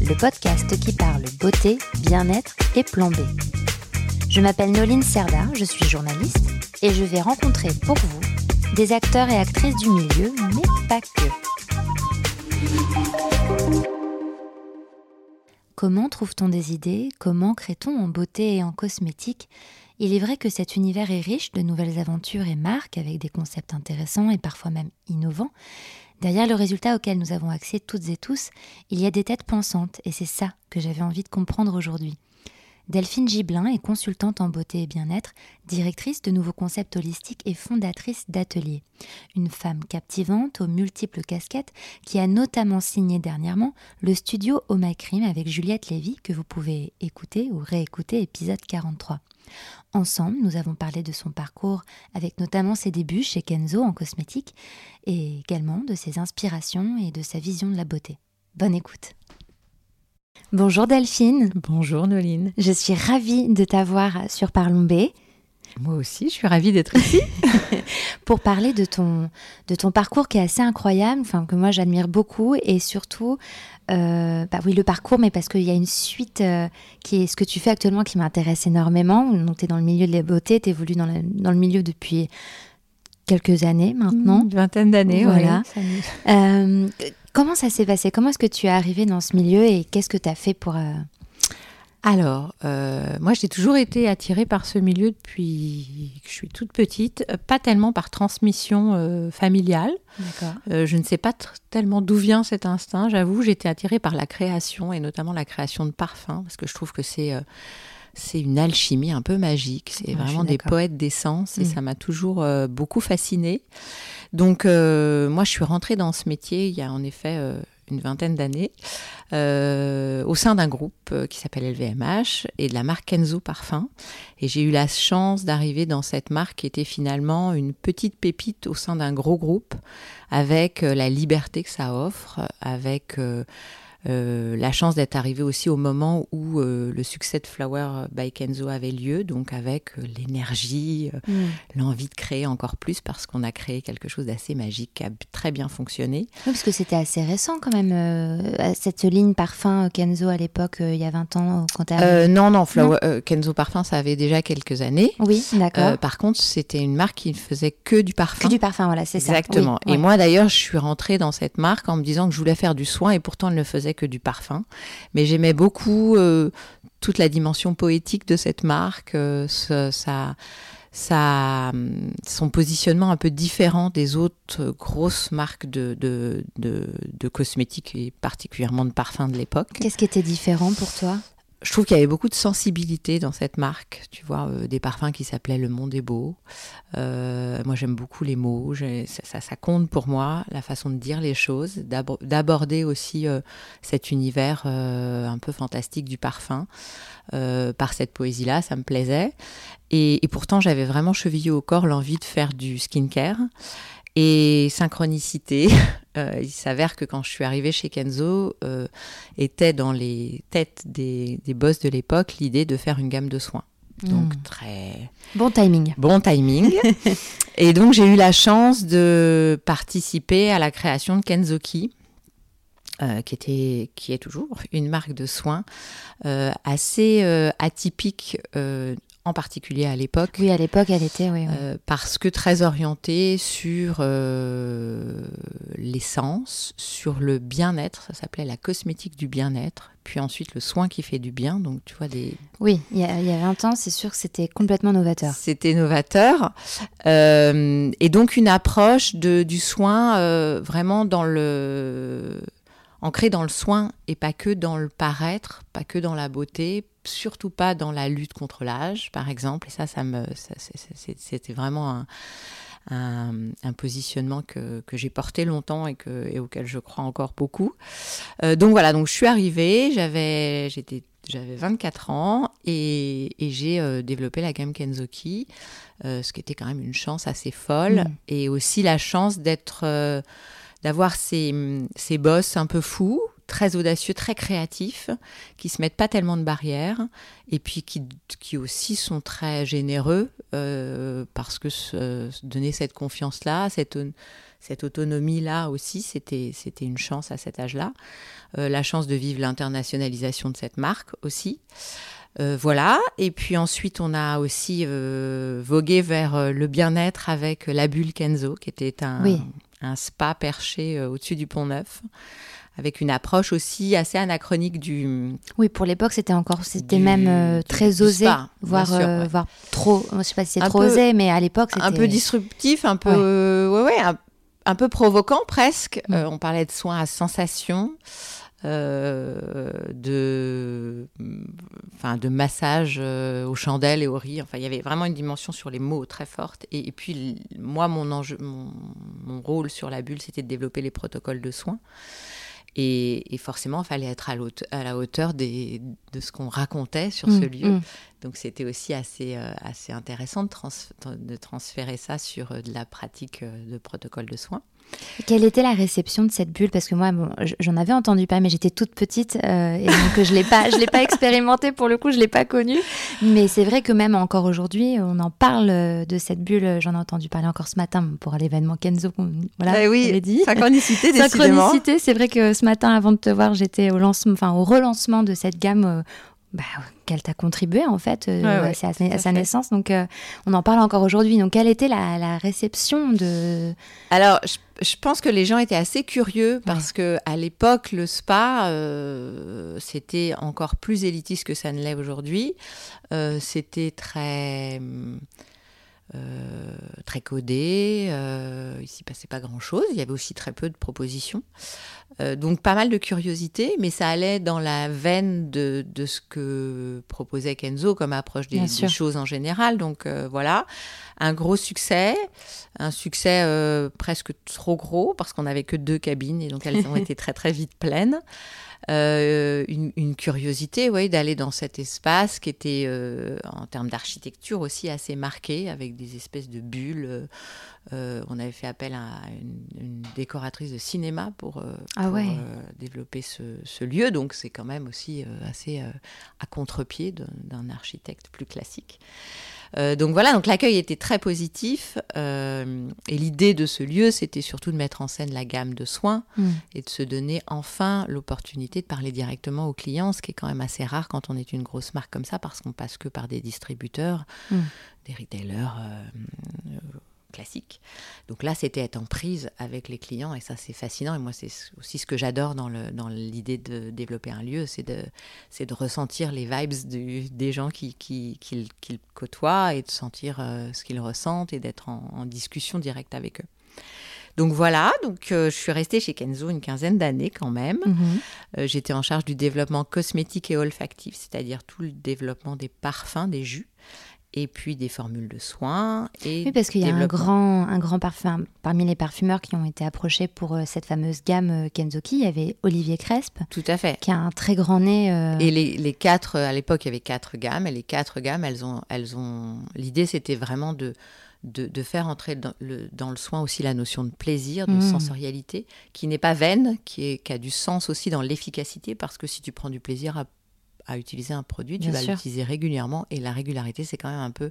le podcast qui parle beauté, bien-être et plan B. Je m'appelle Noline Serda, je suis journaliste et je vais rencontrer pour vous des acteurs et actrices du milieu, mais pas que. Comment trouve-t-on des idées? Comment crée-t-on en beauté et en cosmétique? Il est vrai que cet univers est riche de nouvelles aventures et marques avec des concepts intéressants et parfois même innovants. Derrière le résultat auquel nous avons accès toutes et tous, il y a des têtes pensantes et c'est ça que j'avais envie de comprendre aujourd'hui. Delphine Giblin est consultante en beauté et bien-être, directrice de nouveaux concepts holistiques et fondatrice d'ateliers. Une femme captivante aux multiples casquettes qui a notamment signé dernièrement le studio Omacrim avec Juliette Lévy que vous pouvez écouter ou réécouter épisode 43. Ensemble, nous avons parlé de son parcours avec notamment ses débuts chez Kenzo en cosmétique et également de ses inspirations et de sa vision de la beauté. Bonne écoute. Bonjour Delphine. Bonjour Noline. Je suis ravie de t'avoir sur Parlons B. Moi aussi, je suis ravie d'être ici. pour parler de ton, de ton parcours qui est assez incroyable, enfin, que moi j'admire beaucoup et surtout, euh, bah oui, le parcours, mais parce qu'il y a une suite euh, qui est ce que tu fais actuellement qui m'intéresse énormément. Donc, tu es dans le milieu de la beauté, tu évolues dans le, dans le milieu depuis quelques années maintenant. Une vingtaine d'années, voilà. Euh, comment ça s'est passé? Comment est-ce que tu es arrivée dans ce milieu et qu'est-ce que tu as fait pour... Alors, euh, moi, j'ai toujours été attirée par ce milieu depuis que je suis toute petite, euh, pas tellement par transmission euh, familiale. je ne sais pas tellement d'où vient cet instinct, j'avoue. J'étais attirée par la création et notamment la création de parfums, parce que je trouve que c'est c'est une alchimie un peu magique. C'est vraiment des poètes d'essence et mm. ça m'a toujours beaucoup fascinée. Donc, moi, je suis rentrée dans ce métier il y a en effet une vingtaine d'années, euh, au sein d'un groupe euh, qui s'appelle LVMH et de la marque Kenzo Parfum. Et j'ai eu la chance d'arriver dans cette marque qui était finalement une petite pépite au sein d'un gros groupe, avec euh, la liberté que ça offre, avec la chance d'être arrivé aussi au moment où euh, le succès de Flower by Kenzo avait lieu, donc avec euh, l'énergie, mm. l'envie de créer encore plus parce qu'on a créé quelque chose d'assez magique qui a très bien fonctionné. parce que c'était assez récent quand même, cette ligne parfum Kenzo à l'époque, il y a 20 ans quand Non, non, Flower, Kenzo Parfum, ça avait déjà quelques années. Oui, d'accord. par contre, c'était une marque qui ne faisait que du parfum. Que du parfum, voilà, c'est ça. Exactement. et moi d'ailleurs, je suis rentrée dans cette marque en me disant que je voulais faire du soin et pourtant elle ne faisait que du parfum. Mais j'aimais beaucoup euh, toute la dimension poétique de cette marque, euh, son positionnement un peu différent des autres grosses marques de cosmétiques et particulièrement de parfums de l'époque. Qu'est-ce qui était différent pour toi? Je trouve qu'il y avait beaucoup de sensibilité dans cette marque. Tu vois, euh, des parfums qui s'appelaient Le Monde est beau. Euh, moi, j'aime beaucoup les mots. Ça, ça, compte pour moi, la façon de dire les choses, d'aborder aussi euh, cet univers un peu fantastique du parfum par cette poésie-là. Ça me plaisait. Et, et pourtant, j'avais vraiment chevillé au corps l'envie de faire du skincare. Et synchronicité, euh, il s'avère que quand je suis arrivée chez Kenzo, euh, était dans les têtes des, des boss de l'époque l'idée de faire une gamme de soins. Donc hmm. très bon timing. Bon timing. et donc j'ai eu la chance de participer à la création de Kenzoki, euh, qui était qui est toujours une marque de soins euh, assez euh, atypique en particulier à l'époque. Oui, à l'époque, elle était, oui. Euh, parce que très orientée sur euh, l'essence, sur le bien-être. Ça s'appelait la cosmétique du bien-être. Puis ensuite, le soin qui fait du bien. Donc, tu vois, des. Oui, il y, a, il y a 20 ans, c'est sûr que c'était complètement novateur. C'était novateur. Euh, et donc, une approche de, du soin vraiment dans le ancré dans le soin et pas que dans le paraître, pas que dans la beauté, surtout pas dans la lutte contre l'âge, par exemple. Et ça, ça me, c'était vraiment un, positionnement que, j'ai porté longtemps et, que, et auquel je crois encore beaucoup. donc voilà, donc je suis arrivée, j'avais, j'étais j'avais 24 ans et, j'ai développé la gamme Kenzoki, ce qui était quand même une chance assez folle mm. et aussi la chance d'être, d'avoir ces, ces boss un peu fous très audacieux, très créatifs, qui se mettent pas tellement de barrières, et puis qui, qui aussi sont très généreux, euh, parce que se, donner cette confiance-là, cette, cette autonomie-là aussi, c'était, une chance à cet âge-là. Euh, la chance de vivre l'internationalisation de cette marque aussi. Euh, voilà, et puis ensuite on a aussi vogué vers le bien-être avec la bulle Kenzo, qui était un, un spa perché au-dessus du pont Neuf avec une approche aussi assez anachronique du. Oui, pour l'époque, c'était encore, c'était même euh, très osé, voire, euh, voire, trop. Je sais pas si c'est trop osé, mais à l'époque, c'était un peu disruptif, un peu, ouais, ouais, un, peu provoquant presque. Mm. Euh, on parlait de soins à sensation. De, enfin, de massage aux chandelles et aux riz. Enfin, il y avait vraiment une dimension sur les mots très forte. Et, puis, moi, mon, enjeu, mon, mon rôle sur la bulle, c'était de développer les protocoles de soins. Et, forcément, il fallait être à, à la hauteur des, de ce qu'on racontait sur ce mm, lieu. Mm. Donc c'était aussi assez, euh, assez intéressant de, de, transférer ça sur euh, de la pratique euh, de protocole de soins. Quelle était la réception de cette bulle? Parce que moi, bon, j'en avais entendu pas, mais j'étais toute petite euh, et donc je l'ai pas, je l'ai pas expérimenté pour le coup, je l'ai pas connue. Mais c'est vrai que même encore aujourd'hui, on en parle euh, de cette bulle. J'en ai entendu parler encore ce matin pour l'événement Kenzo. Voilà, eh oui, dit. Synchronicité, décidément. Synchronicité. C'est vrai que ce matin, avant de te voir, j'étais au lancement, enfin au relancement de cette gamme. Bah, qu'elle t'a contribué en fait euh, à, sa naissance. Donc euh, on en parle encore aujourd'hui. Donc quelle était la, réception de Alors je, pense que les gens étaient assez curieux parce que à l'époque le spa euh, c'était encore plus élitiste que ça ne l'est aujourd'hui. c'était très très codé, euh, il s'y passait pas grand-chose, il y avait aussi très peu de propositions. Euh, donc pas mal de curiosité, mais ça allait dans la veine de, de ce que proposait Kenzo comme approche des, choses en général. Donc euh, voilà, un gros succès, un succès euh, presque trop gros parce qu'on n'avait que deux cabines et donc elles ont été très très vite pleines. Euh, une, curiosité, oui, d'aller dans cet espace qui était en termes d'architecture aussi assez marqué, avec des espèces de bulles. Euh, on avait fait appel à une, décoratrice de cinéma pour, ah développer ce, lieu, donc c'est quand même aussi assez à contre-pied d'un architecte plus classique. Euh, donc voilà, donc l'accueil était très positif. Euh, et l'idée de ce lieu, c'était surtout de mettre en scène la gamme de soins mm. et de se donner enfin l'opportunité de parler directement aux clients, ce qui est quand même assez rare quand on est une grosse marque comme ça, parce qu'on passe que par des distributeurs, mm. des retailers. Euh, classique. Donc là, c'était être en prise avec les clients et ça, c'est fascinant. Et moi, c'est aussi ce que j'adore dans l'idée dans de développer un lieu, c'est de, de ressentir les vibes des gens qui, qui, qui, le côtoient et de sentir euh, ce qu'ils ressentent et d'être en, discussion directe avec eux. Donc voilà, donc euh, je suis restée chez Kenzo une quinzaine d'années quand même. Mhm. Euh, j'étais en charge du développement cosmétique et olfactif, c'est-à-dire tout le développement des parfums, des jus et puis des formules de soins. Et oui, parce qu'il y a un grand, un grand parfum. Parmi les parfumeurs qui ont été approchés pour euh, cette fameuse gamme euh, Kenzoki, il y avait Olivier Crespe. Tout à fait. Qui a un très grand nez. Euh, et les, les, quatre, à l'époque, il y avait quatre gammes. Et les quatre gammes, elles ont. Elles ont... L'idée, c'était vraiment de, de, de, faire entrer dans le, dans le, soin aussi la notion de plaisir, de mmh. sensorialité, qui n'est pas vaine, qui, est, qui a du sens aussi dans l'efficacité, parce que si tu prends du plaisir à à utiliser un produit, tu vas l'utiliser régulièrement et la régularité, c'est quand même un peu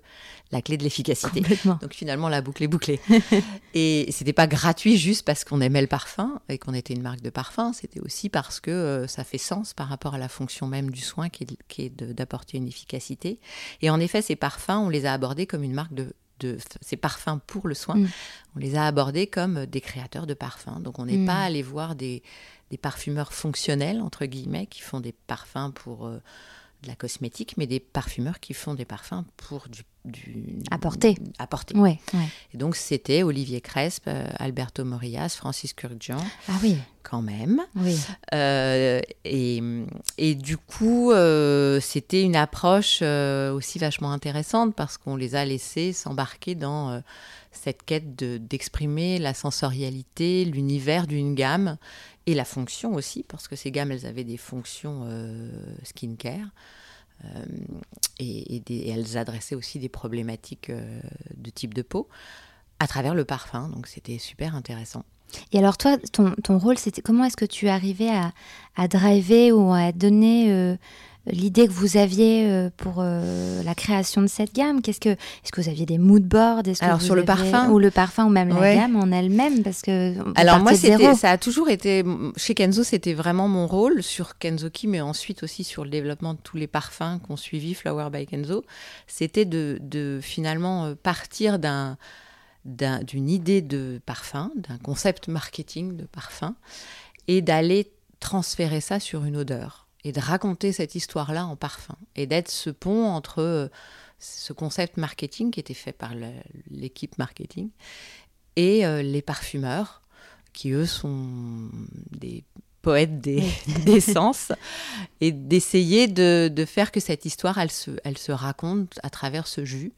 la clé de l'efficacité. Donc finalement, la boucle est bouclée. et c'était pas gratuit juste parce qu'on aimait le parfum et qu'on était une marque de parfum, c'était aussi parce que euh, ça fait sens par rapport à la fonction même du soin qui est, qui est d'apporter une efficacité. Et en effet, ces parfums, on les a abordés comme une marque de, de ces parfums pour le soin, mm. on les a abordés comme des créateurs de parfums. Donc on n'est mm. pas allé voir des, des parfumeurs fonctionnels, entre guillemets, qui font des parfums pour euh, de la cosmétique, mais des parfumeurs qui font des parfums pour du du à porter. À porter. Ouais, Et donc c'était Olivier Cresp, euh, Alberto Morillas, Francis Kurkdjian. Ah oui. Quand même. Oui. Euh, et, et, du coup, euh, c'était une approche aussi vachement intéressante parce qu'on les a laissés s'embarquer dans cette quête d'exprimer la sensorialité, l'univers d'une gamme et la fonction aussi, parce que ces gammes, elles avaient des fonctions skincare. Euh, et, elles adressaient aussi des problématiques euh, de type de peau à travers le parfum. Donc c'était super intéressant. Et alors toi, ton, ton rôle, c'était comment est-ce que tu arrivais à, à driver ou à donner euh, l'idée que vous aviez euh, pour euh, la création de cette gamme Qu'est-ce que est-ce que vous aviez des mood boards Alors sur le parfum. ou le parfum ou même la gamme en elle-même parce que alors moi c'était ça a toujours été chez Kenzo c'était vraiment mon rôle sur Kenzoki mais ensuite aussi sur le développement de tous les parfums qu'on suivi Flower by Kenzo. C'était de, de, finalement euh, partir d'un d'une idée de parfum d'un concept marketing de parfum et d'aller transférer ça sur une odeur et de raconter cette histoire-là en parfum et d'être ce pont entre euh, ce concept marketing qui était fait par l'équipe marketing et euh, les parfumeurs qui eux sont des poètes des, sens et d'essayer de, faire que cette histoire elle se, elle se raconte à travers ce jus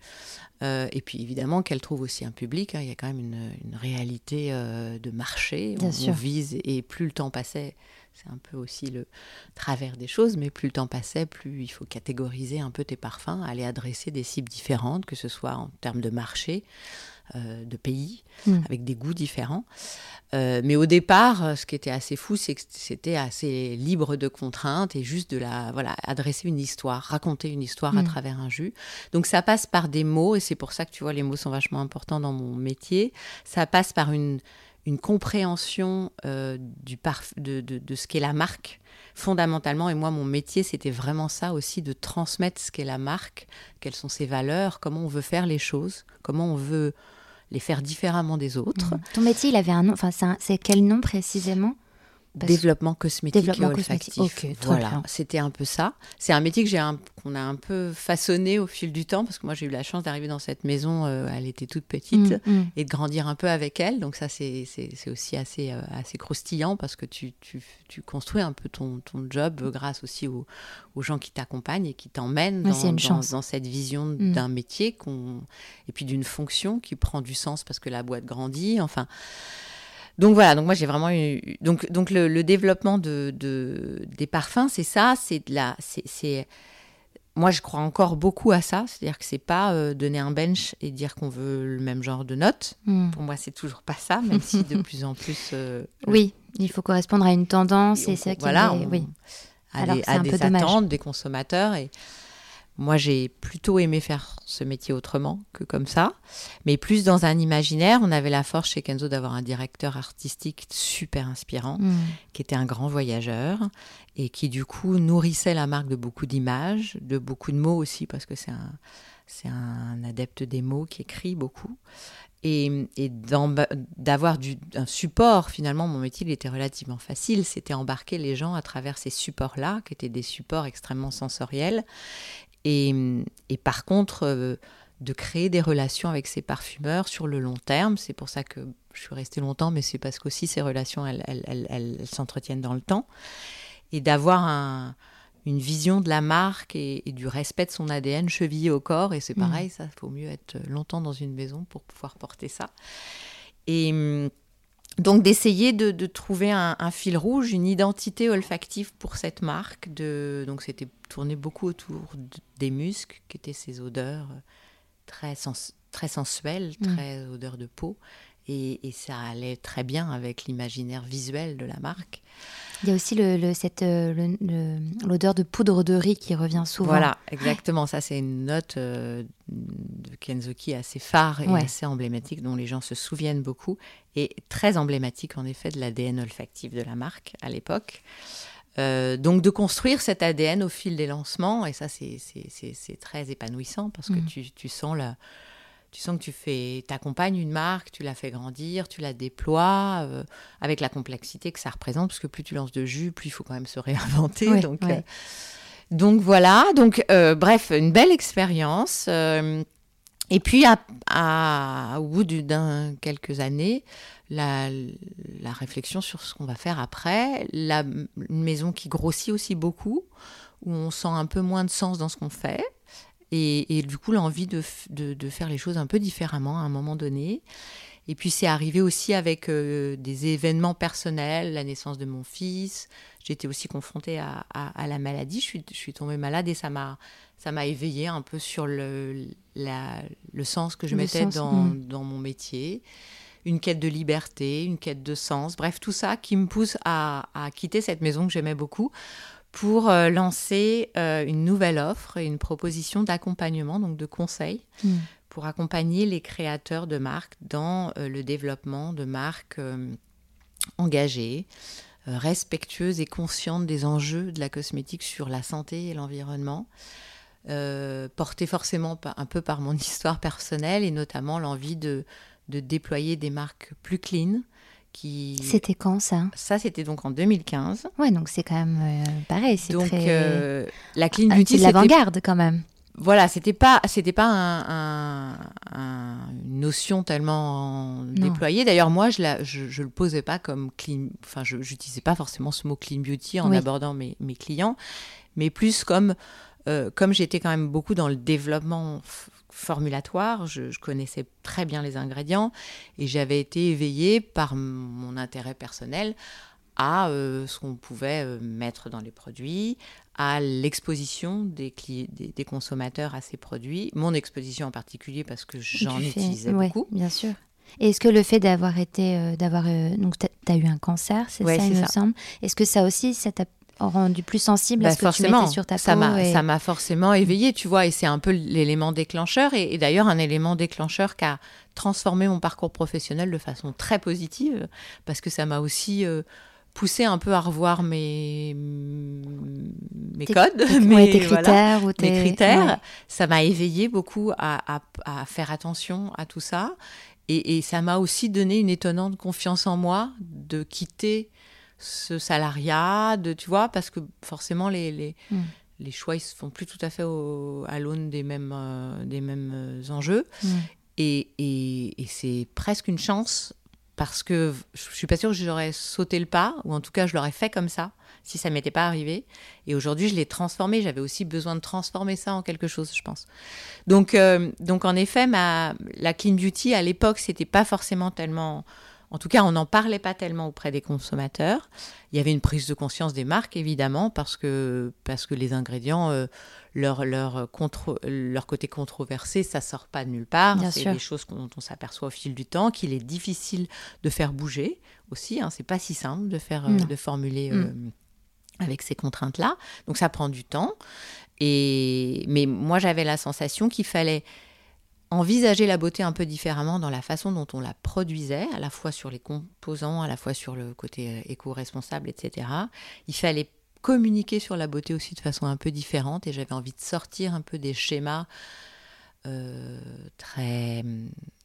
euh, et puis évidemment qu'elle trouve aussi un public. Hein. Il y a quand même une, réalité de marché. Bien on, vise et plus le temps passait, c'est un peu aussi le travers des choses, mais plus le temps passait, plus il faut catégoriser un peu tes parfums, aller adresser des cibles différentes, que ce soit en termes de marché, euh, de pays, hmm. avec des goûts différents. Euh, mais au départ, ce qui était assez fou, c'est que c'était assez libre de contraintes et juste de la voilà adresser une histoire, raconter une histoire à hmm. travers un jus. Donc ça passe par des mots et c'est pour ça que tu vois les mots sont vachement importants dans mon métier. Ça passe par une une compréhension euh, du de, de, ce qu'est la marque, fondamentalement. Et moi, mon métier, c'était vraiment ça aussi, de transmettre ce qu'est la marque, quelles sont ses valeurs, comment on veut faire les choses, comment on veut les faire différemment des autres. Ton métier, il avait un nom, enfin, c'est quel nom précisément? Développement cosmétique et olfactif. voilà, c'était un peu ça. C'est un métier que j'ai qu'on a un peu façonné au fil du temps parce que moi j'ai eu la chance d'arriver dans cette maison, euh, elle était toute petite mm, mm. et de grandir un peu avec elle. Donc ça c'est aussi assez euh, assez croustillant parce que tu, tu, tu, construis un peu ton, ton job grâce aussi aux, aux gens qui t'accompagnent et qui t'emmènent dans, dans, cette vision mm. d'un métier qu'on et puis d'une fonction qui prend du sens parce que la boîte grandit. Enfin. Donc voilà, donc moi j'ai vraiment eu. Donc, donc le, développement de, des parfums, c'est ça, c'est de la. c'est moi, je crois encore beaucoup à ça, c'est-à-dire que c'est pas euh, donner un bench et dire qu'on veut le même genre de notes. Hmm. Pour moi, c'est toujours pas ça, même si de plus en plus. Euh, oui, il faut correspondre à une tendance et, c'est voilà, oui. à, des, à des attentes des consommateurs et moi, j'ai plutôt aimé faire ce métier autrement que comme ça, mais plus dans un imaginaire. On avait la force chez Kenzo d'avoir un directeur artistique super inspirant, mm. qui était un grand voyageur et qui du coup nourrissait la marque de beaucoup d'images, de beaucoup de mots aussi, parce que c'est un, c'est un adepte des mots qui écrit beaucoup. Et, et d'avoir un support, finalement, mon métier il était relativement facile. C'était embarquer les gens à travers ces supports-là, qui étaient des supports extrêmement sensoriels, et, par contre, euh, de créer des relations avec ces parfumeurs sur le long terme. C'est pour ça que je suis restée longtemps, mais c'est parce qu'aussi ces relations, elles, s'entretiennent dans le temps. Et d'avoir une vision de la marque et, du respect de son ADN chevillé au corps. Et c'est mmh. pareil, ça, il faut mieux être longtemps dans une maison pour pouvoir porter ça. Et donc d'essayer de, trouver un, fil rouge, une identité olfactive pour cette marque. De, donc c'était tourné beaucoup autour des muscles, qui étaient ces odeurs très, très sensuelles, mm. très odeurs de peau. Et, ça allait très bien avec l'imaginaire visuel de la marque. Il y a aussi le, cette, euh, l'odeur de poudre de riz qui revient souvent. Voilà, exactement. Ça, c'est une note euh, de Kenzuki assez phare et assez emblématique, dont les gens se souviennent beaucoup, et très emblématique, en effet, de l'ADN olfactif de la marque à l'époque. Euh, donc de construire cet ADN au fil des lancements, et ça c'est très épanouissant parce que mm. tu, tu, sens la, tu sens que tu fais, accompagnes une marque, tu la fais grandir, tu la déploies euh, avec la complexité que ça représente, parce que plus tu lances de jus, plus il faut quand même se réinventer. donc, euh, donc voilà, donc euh, bref, une belle expérience. Et puis, à, au bout d'un quelques années, la, la, réflexion sur ce qu'on va faire après, la une maison qui grossit aussi beaucoup, où on sent un peu moins de sens dans ce qu'on fait, et, et, du coup l'envie de, de, de, faire les choses un peu différemment à un moment donné. Et puis c'est arrivé aussi avec euh, des événements personnels, la naissance de mon fils. J'étais aussi confrontée à, à, à, la maladie. Je suis, je suis tombée malade et ça m'a ça m'a éveillé un peu sur le, la, le sens que je le mettais sens, dans, mmh. dans mon métier une quête de liberté, une quête de sens, bref, tout ça qui me pousse à, à quitter cette maison que j'aimais beaucoup pour euh, lancer euh, une nouvelle offre et une proposition d'accompagnement, donc de conseil, mmh. pour accompagner les créateurs de marques dans euh, le développement de marques engagées, respectueuses et conscientes des enjeux de la cosmétique sur la santé et l'environnement. Euh, portée forcément un peu par mon histoire personnelle et notamment l'envie de, de déployer des marques plus clean, qui... C'était quand ça? Ça, c'était donc en 2015. Ouais, donc c'est quand même euh, pareil. C'est donc très... euh, la clean beauty, c'est l'avant-garde quand même. Voilà, c'était pas, c'était pas un, un, un, une notion tellement non. déployée. D'ailleurs, moi, je, la, je, je le posais pas comme clean. Enfin, je n'utilisais pas forcément ce mot clean beauty en oui. abordant mes, mes, clients, mais plus comme, euh, comme j'étais quand même beaucoup dans le développement formulatoire, je, je, connaissais très bien les ingrédients et j'avais été éveillée par mon intérêt personnel à euh, ce qu'on pouvait euh, mettre dans les produits, à l'exposition des, des, des, consommateurs à ces produits, mon exposition en particulier parce que j'en utilisais ouais, beaucoup. Bien sûr. Et est-ce que le fait d'avoir été, euh, d'avoir, euh, donc tu as eu un cancer, c'est ouais, ça, il ça. me semble. Est-ce que ça aussi, ça t'a rendu plus sensible bah à ce que forcément, tu mettais sur ta ça peau m'a et... ça m'a forcément éveillé tu vois et c'est un peu l'élément déclencheur et, et d'ailleurs un élément déclencheur qui a transformé mon parcours professionnel de façon très positive parce que ça m'a aussi euh, poussé un peu à revoir mes mes codes, tes, mes, ouais, tes critères, voilà, ou tes... mes critères. Ouais. Ça m'a éveillé beaucoup à, à, à, faire attention à tout ça. Et, et ça m'a aussi donné une étonnante confiance en moi de quitter ce salariat, de, tu vois, parce que forcément, les, les, mm. les choix, ils se font plus tout à fait au, à l'aune des mêmes, euh, des mêmes euh, enjeux. Mm. Et, et, et c'est presque une chance parce que je suis pas sûre que j'aurais sauté le pas, ou en tout cas je l'aurais fait comme ça, si ça m'était pas arrivé. Et aujourd'hui, je l'ai transformé. J'avais aussi besoin de transformer ça en quelque chose, je pense. Donc, euh, donc en effet, ma, la clean beauty à l'époque, c'était pas forcément tellement. En tout cas, on n'en parlait pas tellement auprès des consommateurs. Il y avait une prise de conscience des marques, évidemment, parce que, parce que les ingrédients, euh, leur, leur, contre, leur côté controversé, ça sort pas de nulle part. C'est des choses dont on s'aperçoit au fil du temps, qu'il est difficile de faire bouger aussi. Hein. C'est pas si simple de, faire, euh, de formuler euh, mm. avec ces contraintes-là. Donc ça prend du temps. Et... Mais moi, j'avais la sensation qu'il fallait envisager la beauté un peu différemment dans la façon dont on la produisait, à la fois sur les composants, à la fois sur le côté éco-responsable, etc. Il fallait communiquer sur la beauté aussi de façon un peu différente et j'avais envie de sortir un peu des schémas euh, très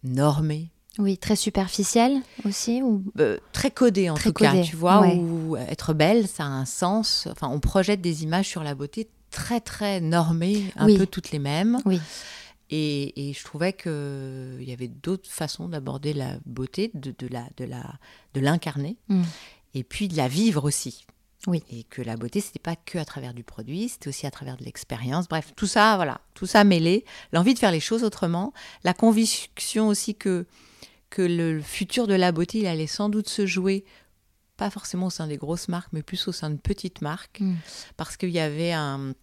normés. Oui, très superficiel aussi ou euh, très codé en très tout codé, cas, tu vois, ouais. où être belle, ça a un sens. Enfin, on projette des images sur la beauté très très normées, un oui. peu toutes les mêmes. Oui. Et, et, je trouvais qu'il y avait d'autres façons d'aborder la beauté, de, de, la, de, la, de l'incarner, mm. et puis de la vivre aussi. Oui. Et que la beauté, c'était pas que à travers du produit, c'était aussi à travers de l'expérience. Bref, tout ça, voilà, tout ça mêlé, l'envie de faire les choses autrement, la conviction aussi que, que le futur de la beauté, il allait sans doute se jouer pas forcément au sein des grosses marques, mais plus au sein de petites marques, mm. parce qu'il y avait un,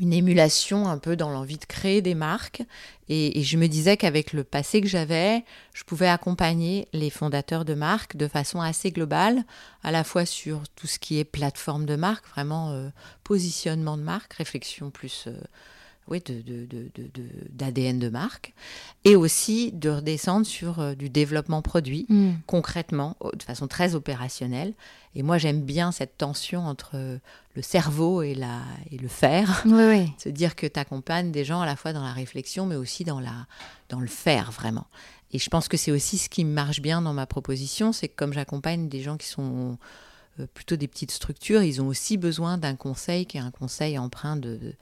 une émulation un peu dans l'envie de créer des marques. Et, je me disais qu'avec le passé que j'avais, je pouvais accompagner les fondateurs de marques de façon assez globale, à la fois sur tout ce qui est plateforme de marque, vraiment euh, positionnement de marque, réflexion plus euh, oui, de, de, de, d'ADN de, marque, et aussi de redescendre sur euh, du développement produit, mm. concrètement, de façon très opérationnelle. Et moi, j'aime bien cette tension entre euh, le cerveau et, la, et le faire. Oui, oui. Se dire que tu accompagnes des gens à la fois dans la réflexion, mais aussi dans, la, dans le faire, vraiment. Et je pense que c'est aussi ce qui marche bien dans ma proposition, c'est que comme j'accompagne des gens qui sont euh, plutôt des petites structures, ils ont aussi besoin d'un conseil qui est un conseil empreint de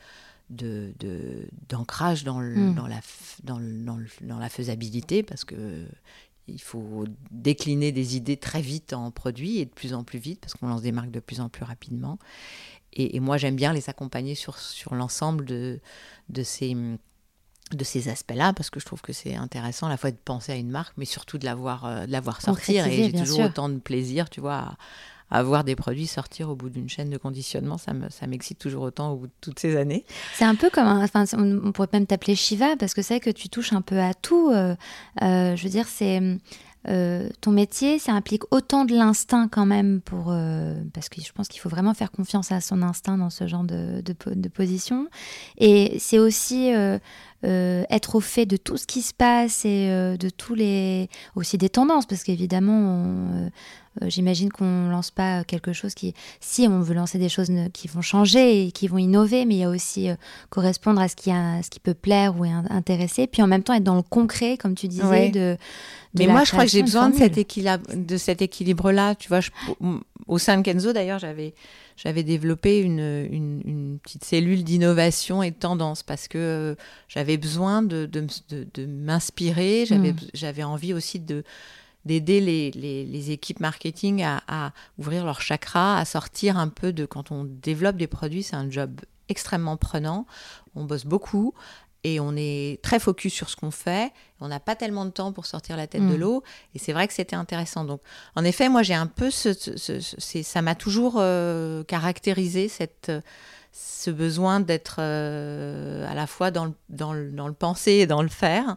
d'ancrage dans, mm. dans, la, dans, dans, la faisabilité parce que il faut décliner des idées très vite en produits et de plus en plus vite parce qu'on lance des marques de plus en plus rapidement. Et, moi, j'aime bien les accompagner sur, sur l'ensemble de, de ces de ces aspects-là parce que je trouve que c'est intéressant à la fois de penser à une marque mais surtout de la voir, euh, de la voir sortir et j'ai toujours autant de plaisir tu vois à voir des produits sortir au bout d'une chaîne de conditionnement, ça m'excite toujours autant au bout de toutes ces années. C'est un peu comme, enfin, on, pourrait même t'appeler Shiva parce que c'est que tu touches un peu à tout. Euh, euh, je veux dire, c'est euh, ton métier, ça implique autant de l'instinct quand même pour parce que je pense qu'il faut vraiment faire confiance à son instinct dans ce genre de, de position. Et c'est aussi être au fait de tout ce qui se passe et de tous les aussi des tendances parce qu'évidemment euh, j'imagine qu'on lance pas quelque chose qui, si on veut lancer des choses qui vont changer et qui vont innover, mais il y a aussi euh, correspondre à ce qui, a, ce qui peut plaire ou intéresser, puis en même temps être dans le concret, comme tu disais, de, Mais moi, je crois que j'ai besoin de cet, équilibre, de cet équilibre-là. Tu vois, au sein de Kenzo, d'ailleurs, j'avais j'avais développé une, une, petite cellule d'innovation et de tendance parce que euh, j'avais besoin de, de, de, m'inspirer, j'avais, mm. j'avais envie aussi de, d'aider les, les, équipes marketing à, ouvrir leur chakra, à sortir un peu de quand on développe des produits, c'est un job extrêmement prenant. On bosse beaucoup et on est très focus sur ce qu'on fait. On n'a pas tellement de temps pour sortir la tête de mm. l'eau. Et c'est vrai que c'était intéressant. Donc, en effet, moi, j'ai un peu ce, ça m'a toujours euh, caractérisé cette ce besoin d'être euh, à la fois dans le, dans, le, dans le penser et dans le faire.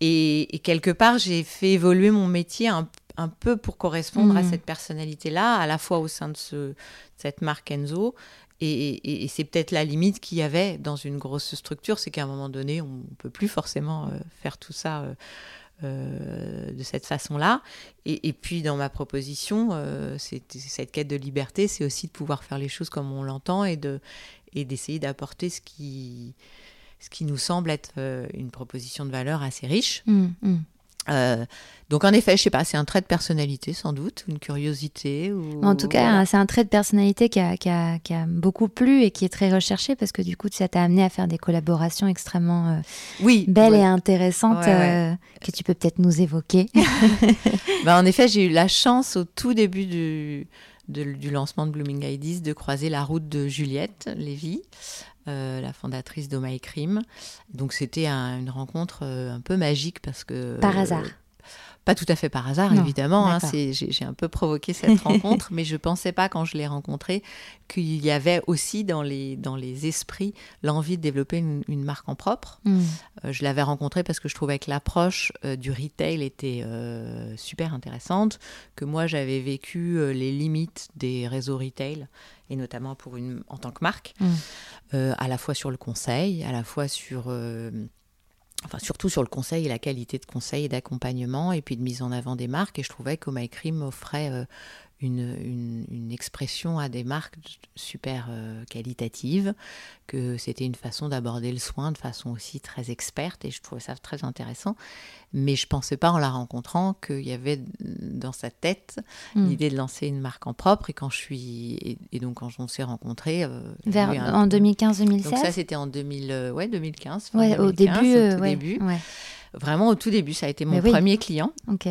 Et, quelque part, j'ai fait évoluer mon métier un, peu pour correspondre à mmh. cette personnalité-là, à la fois au sein de ce, cette marque Enzo. Et, c'est peut-être la limite qu'il y avait dans une grosse structure, c'est qu'à un moment donné, on ne peut plus forcément euh, faire tout ça euh, euh, de cette façon-là. Et, puis dans ma proposition, cette quête de liberté, c'est aussi de pouvoir faire les choses comme on l'entend et d'essayer d'apporter ce qui nous semble être une proposition de valeur assez riche. Mm, mm. Euh, donc en effet, je sais pas, c'est un trait de personnalité sans doute, une curiosité. Ou... En tout cas, c'est un trait de personnalité qui a, qui, a, qui a, beaucoup plu et qui est très recherché parce que du coup, ça t'a amené à faire des collaborations extrêmement euh, oui, belles et intéressantes que tu peux peut-être nous évoquer. bah, en effet, j'ai eu la chance au tout début du, du lancement de Blooming Ideas de croiser la route de Juliette Lévy, euh, la fondatrice d'Oma Crime. Donc c'était une rencontre euh, un peu magique parce que... Par hasard. Pas tout à fait par hasard, évidemment. Hein, j'ai un peu provoqué cette rencontre, mais je ne pensais pas, quand je l'ai rencontrée, qu'il y avait aussi dans les, dans les esprits l'envie de développer une, marque en propre. Hmm. Euh, je l'avais rencontrée parce que je trouvais que l'approche euh, du retail était euh, super intéressante, que moi j'avais vécu les limites des réseaux retail et notamment pour une, en tant que marque, hmm. à la fois sur le conseil, à la fois sur enfin surtout sur le conseil et la qualité de conseil et d'accompagnement et puis de mise en avant des marques. Et je trouvais qu'Omaicrim offrait une, une, expression à des marques super euh, qualitatives, que c'était une façon d'aborder le soin de façon aussi très experte et je trouvais ça très intéressant. Mais je pensais pas en la rencontrant qu'il y avait dans sa tête hmm. l'idée de lancer une marque en propre et quand je suis et, donc quand on s'est rencontrés euh, vers en 2015-2016 donc ça c'était en 2000 euh, ouais 2015 ouais, au début, au début. vraiment au tout début ça a été mon premier client ok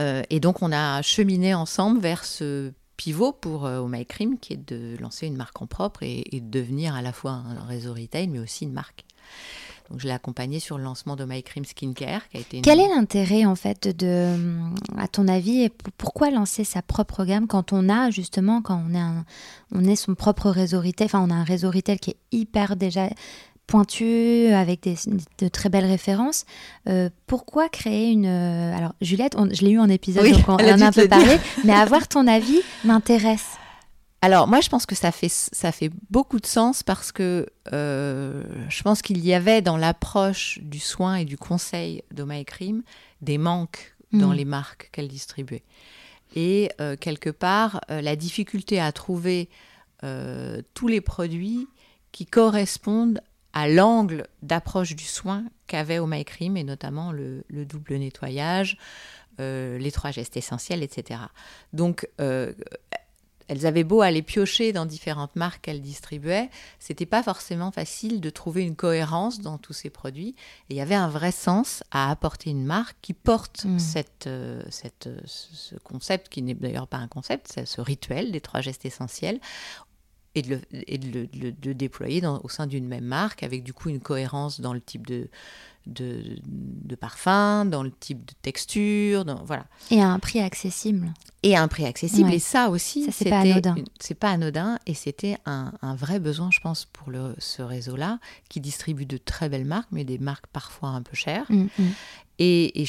euh, et donc, on a cheminé ensemble vers ce pivot pour euh, Cream, qui est de lancer une marque en propre et, de devenir à la fois un réseau retail, mais aussi une marque. Donc, je l'ai accompagné sur le lancement de My Cream Skincare, qui a été. Quel est l'intérêt, en fait, de, à ton avis, et pourquoi lancer sa propre gamme quand on a justement, quand on est, on est son propre réseau retail, enfin, on a un réseau retail qui est hyper déjà pointu, avec de très belles références. Euh, pourquoi créer une... Euh, alors, Juliette, je l'ai eu en épisode, donc on, en a un peu parlé, mais avoir ton avis m'intéresse. Alors, moi, je pense que ça fait, ça fait beaucoup de sens parce que euh, je pense qu'il y avait dans l'approche du soin et du conseil d'Oma Crime des manques dans mm. les marques qu'elle distribuait. Et quelque part, la difficulté à trouver tous les produits qui correspondent à l'angle d'approche du soin qu'avait Cream, et notamment le, double nettoyage, euh, les trois gestes essentiels, etc. Donc, euh, elles avaient beau aller piocher dans différentes marques qu'elles distribuaient, c'était pas forcément facile de trouver une cohérence dans tous ces produits. Et il y avait un vrai sens à apporter une marque qui porte mm. cette, euh, cette, ce concept, qui n'est d'ailleurs pas un concept, c'est ce rituel des trois gestes essentiels, et de le, et de le, déployer dans, au sein d'une même marque, avec du coup une cohérence dans le type de, de, de, parfum, dans le type de texture, dans, voilà. Et à un prix accessible. Et à un prix accessible. Et ça aussi, c'est pas anodin. C'est pas anodin. Et c'était un, un, vrai besoin, je pense, pour le, ce réseau-là, qui distribue de très belles marques, mais des marques parfois un peu chères. Mm, mm. Et, et,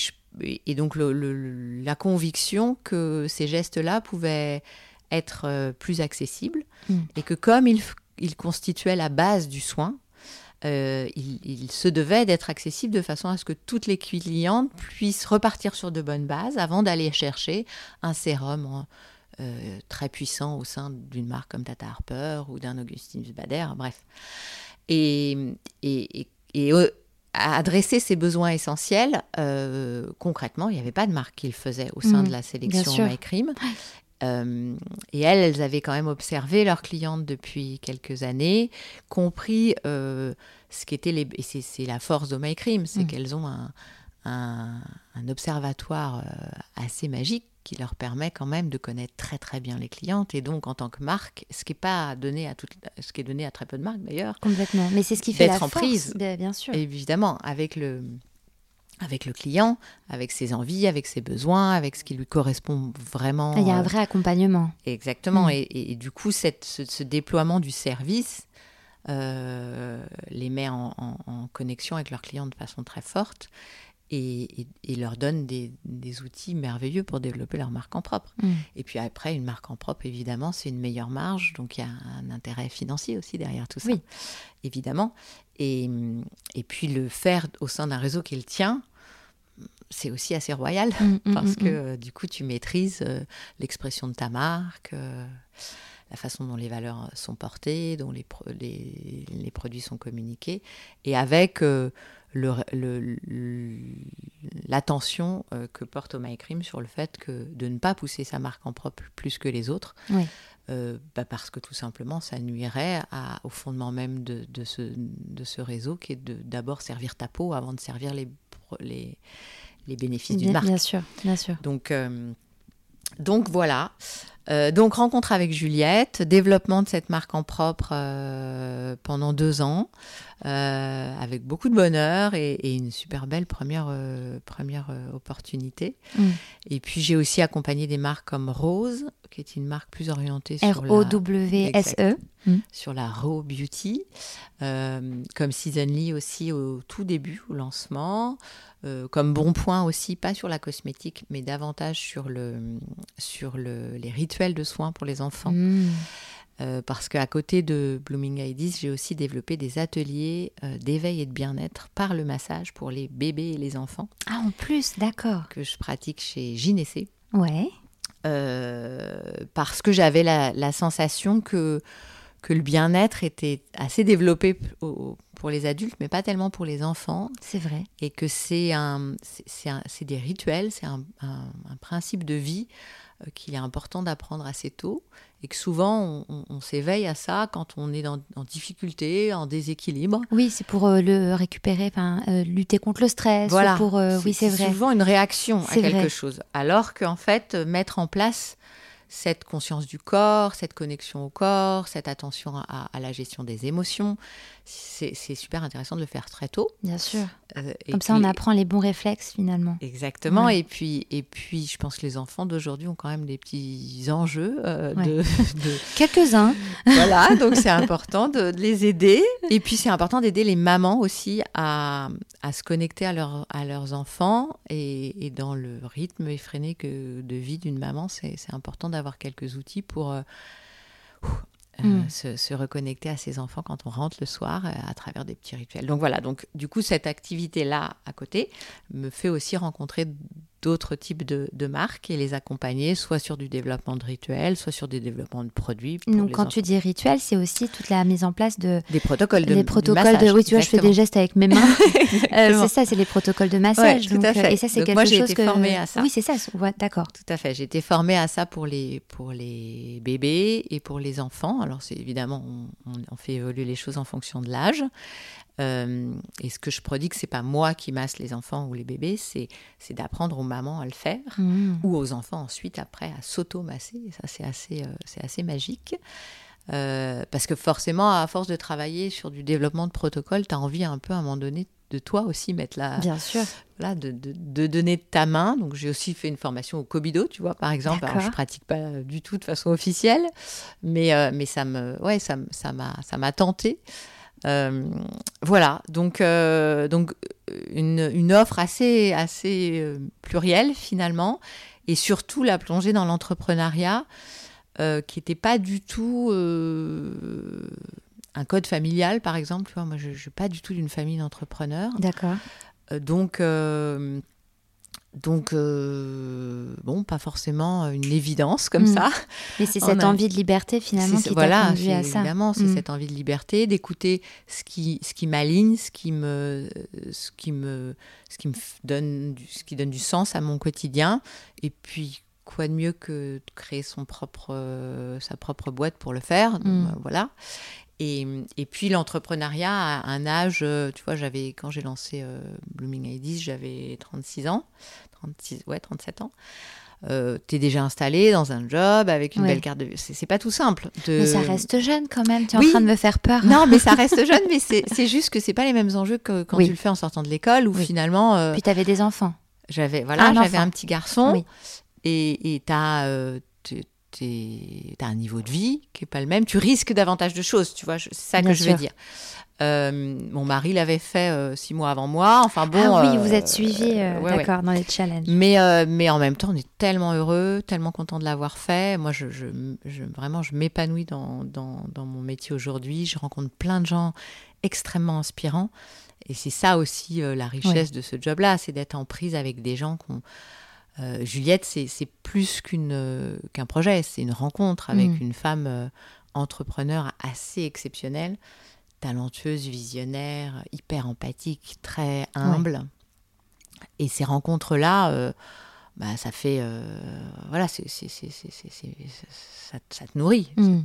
et, donc le, la conviction que ces gestes-là pouvaient être euh, plus accessibles mm. et que comme ils, ils constituaient la base du soin, euh, il, se devait d'être accessible de façon à ce que toutes les clientes puissent repartir sur de bonnes bases avant d'aller chercher un sérum euh, très puissant au sein d'une marque comme Tata Harper ou d'un Augustin Bader, bref. Et, et, et, euh, à adresser ces besoins essentiels, concrètement, il n'y avait pas de marque qui le faisait au sein mmh, de la sélection MyCream. Euh, et elles, elles avaient quand même observé leurs clientes depuis quelques années, compris euh, ce qu'étaient les. Et c'est la force de My Cream, c'est mm. qu'elles ont un, un, observatoire euh, assez magique qui leur permet quand même de connaître très très bien les clientes et donc en tant que marque, ce qui est pas donné à toutes, ce qui est donné à très peu de marques d'ailleurs. Complètement. Mais c'est ce qui fait la en force, prise, bien sûr. Évidemment, avec le avec le client, avec ses envies, avec ses besoins, avec ce qui lui correspond vraiment. Il y a un euh, vrai accompagnement. Exactement. Mm. Et, du coup, cette, ce, déploiement du service euh, les met en, connexion avec leurs clients de façon très forte et, leur donne des, outils merveilleux pour développer leur marque en propre. Mm. Et puis après, une marque en propre, évidemment, c'est une meilleure marge, donc il y a un intérêt financier aussi derrière tout ça, oui. évidemment. Et, et puis le faire au sein d'un réseau qui est le tien, c'est aussi assez royal mm, mm, parce mm, que euh, du coup tu maîtrises euh, l'expression de ta marque, euh, la façon dont les valeurs sont portées, dont les, les, produits sont communiqués, et avec l'attention que porte Oma Cream sur le fait que de ne pas pousser sa marque en propre plus que les autres. Bah, parce que tout simplement ça nuirait au fondement même de, de, ce, de ce réseau qui est d'abord servir ta peau avant de servir les, les, les bénéfices d'une marque. Bien sûr, bien sûr. Donc, euh, donc voilà. Euh, donc rencontre avec Juliette, développement de cette marque en propre euh, pendant deux ans, avec beaucoup de bonheur et, une super belle première, première opportunité. Mm. Et puis j'ai aussi accompagné des marques comme Rose, qui est une marque plus orientée sur R-O-W-S-E. Mm. sur la Raw Beauty, comme Seasonly aussi au tout début, au lancement. Euh, comme bon point aussi, pas sur la cosmétique, mais davantage sur, le, sur le, les de soins pour les enfants. Mm. Euh, parce qu'à côté de Blooming Ideas, j'ai aussi développé des ateliers euh, d'éveil et de bien-être par le massage pour les bébés et les enfants. Ah, en plus, d'accord. Que je pratique chez Gynécée. Ouais. parce que j'avais la, la, sensation que, que le bien-être était assez développé au, pour les adultes, mais pas tellement pour les enfants. C'est vrai. Et que c'est un, c'est des rituels, c'est un, principe de vie euh, qu'il est important d'apprendre assez tôt. Et que souvent, on, s'éveille à ça quand on est en difficulté, en déséquilibre. Oui, c'est pour euh, le récupérer, euh, lutter contre le stress. Voilà. Pour, oui, c'est vrai. souvent une réaction à quelque chose. Alors qu'en fait, mettre en place cette conscience du corps, cette connexion au corps, cette attention à, la gestion des émotions. C'est super intéressant de le faire très tôt. Bien sûr. Euh, Comme ça, on apprend les bons réflexes finalement. Exactement. Et, puis, et puis, je pense que les enfants d'aujourd'hui ont quand même des petits enjeux. Euh, de, Quelques-uns. voilà, donc c'est important de, les aider. Et puis, c'est important d'aider les mamans aussi à, à se connecter à, leur, à leurs enfants. Et, et, dans le rythme effréné que, de vie d'une maman, c'est important d'avoir quelques outils pour... Euh, euh, mm. se, reconnecter à ses enfants quand on rentre le soir euh, à travers des petits rituels. Donc voilà, donc du coup cette activité-là à côté me fait aussi rencontrer d'autres types de, marques et les accompagner soit sur du développement de rituels, soit sur des développements de produits. Donc quand tu dis rituel, c'est aussi toute la mise en place de des protocoles de les protocoles de oui tu vois je fais des gestes avec mes mains. Euh, c'est ça, c'est les protocoles de massage. tout à fait. Et ça c'est quelque moi, chose été formée à ça. Oui c'est ça, d'accord. Tout à fait. J'ai été formée à ça pour les pour les bébés et pour les enfants. Alors c'est évidemment on, on, fait évoluer les choses en fonction de l'âge. Euh, et ce que je prodigue, c'est pas moi qui masse les enfants ou les bébés, c'est d'apprendre aux mamans à le faire mmh. ou aux enfants ensuite après à s'auto-masser. Ça, c'est assez, euh, c'est assez magique. Euh, parce que forcément, à force de travailler sur du développement de protocole, tu as envie un peu à un moment donné de toi aussi mettre la. Bien sûr. Voilà, de, de, de donner de ta main. Donc, j'ai aussi fait une formation au Kobido, tu vois, par exemple. Alors, je pratique pas du tout de façon officielle, mais, mais ça me, ouais, ça, ça m'a tenté. Euh, voilà, donc, euh, donc une, offre assez, assez euh, plurielle finalement, et surtout la plongée dans l'entrepreneuriat, qui n'était pas du tout un code familial, par exemple. Moi, je ne suis pas du tout d'une famille d'entrepreneurs. D'accord. donc, donc, euh, bon, pas forcément une évidence comme mm. ça. Mais c'est cette envie de liberté finalement qui t'a conduit à ça. Évidemment, c'est mm. cette envie de liberté, d'écouter ce qui, ce qui m'aligne, ce qui me, ce qui me, ce qui me donne, du, ce qui donne du sens à mon quotidien. Et puis, quoi de mieux que de créer son propre, sa propre boîte pour le faire? Mm. Euh, voilà. Et, et, puis l'entrepreneuriat à un âge, euh, tu vois, j'avais quand j'ai lancé Blooming Ideas, j'avais 36 ans. 36, ouais, 37 ans. Euh, tu es déjà installé dans un job avec une belle carte de c'est pas tout simple mais ça reste jeune quand même. Tu es en train de me faire peur. Non mais ça reste jeune mais c'est juste que c'est pas les mêmes enjeux que quand tu le fais en sortant de l'école ou finalement euh, puis tu avais des enfants. j'avais voilà j'avais un petit garçon et tu as euh, as un niveau de vie qui est pas le même tu risques davantage de choses tu vois c'est ça que je veux dire euh, mon mari l'avait fait euh, six mois avant moi. Enfin bon. Ah oui, vous êtes suivi, euh, d'accord, dans les challenges. Mais, mais en même temps, on est tellement heureux, tellement content de l'avoir fait. Moi, je, je, vraiment, je m'épanouis dans, dans, dans, mon métier aujourd'hui. Je rencontre plein de gens extrêmement inspirants. Et c'est ça aussi la richesse de ce job-là, c'est d'être en prise avec des gens qui ont. Juliette, c'est plus qu'une qu'un projet, c'est une rencontre avec mm. une femme entrepreneur assez exceptionnelle talentueuse, visionnaire, hyper empathique, très humble. Et ces rencontres-là, euh, bah, ça fait. Euh, voilà, c'est, ça, ça, te nourrit, mm.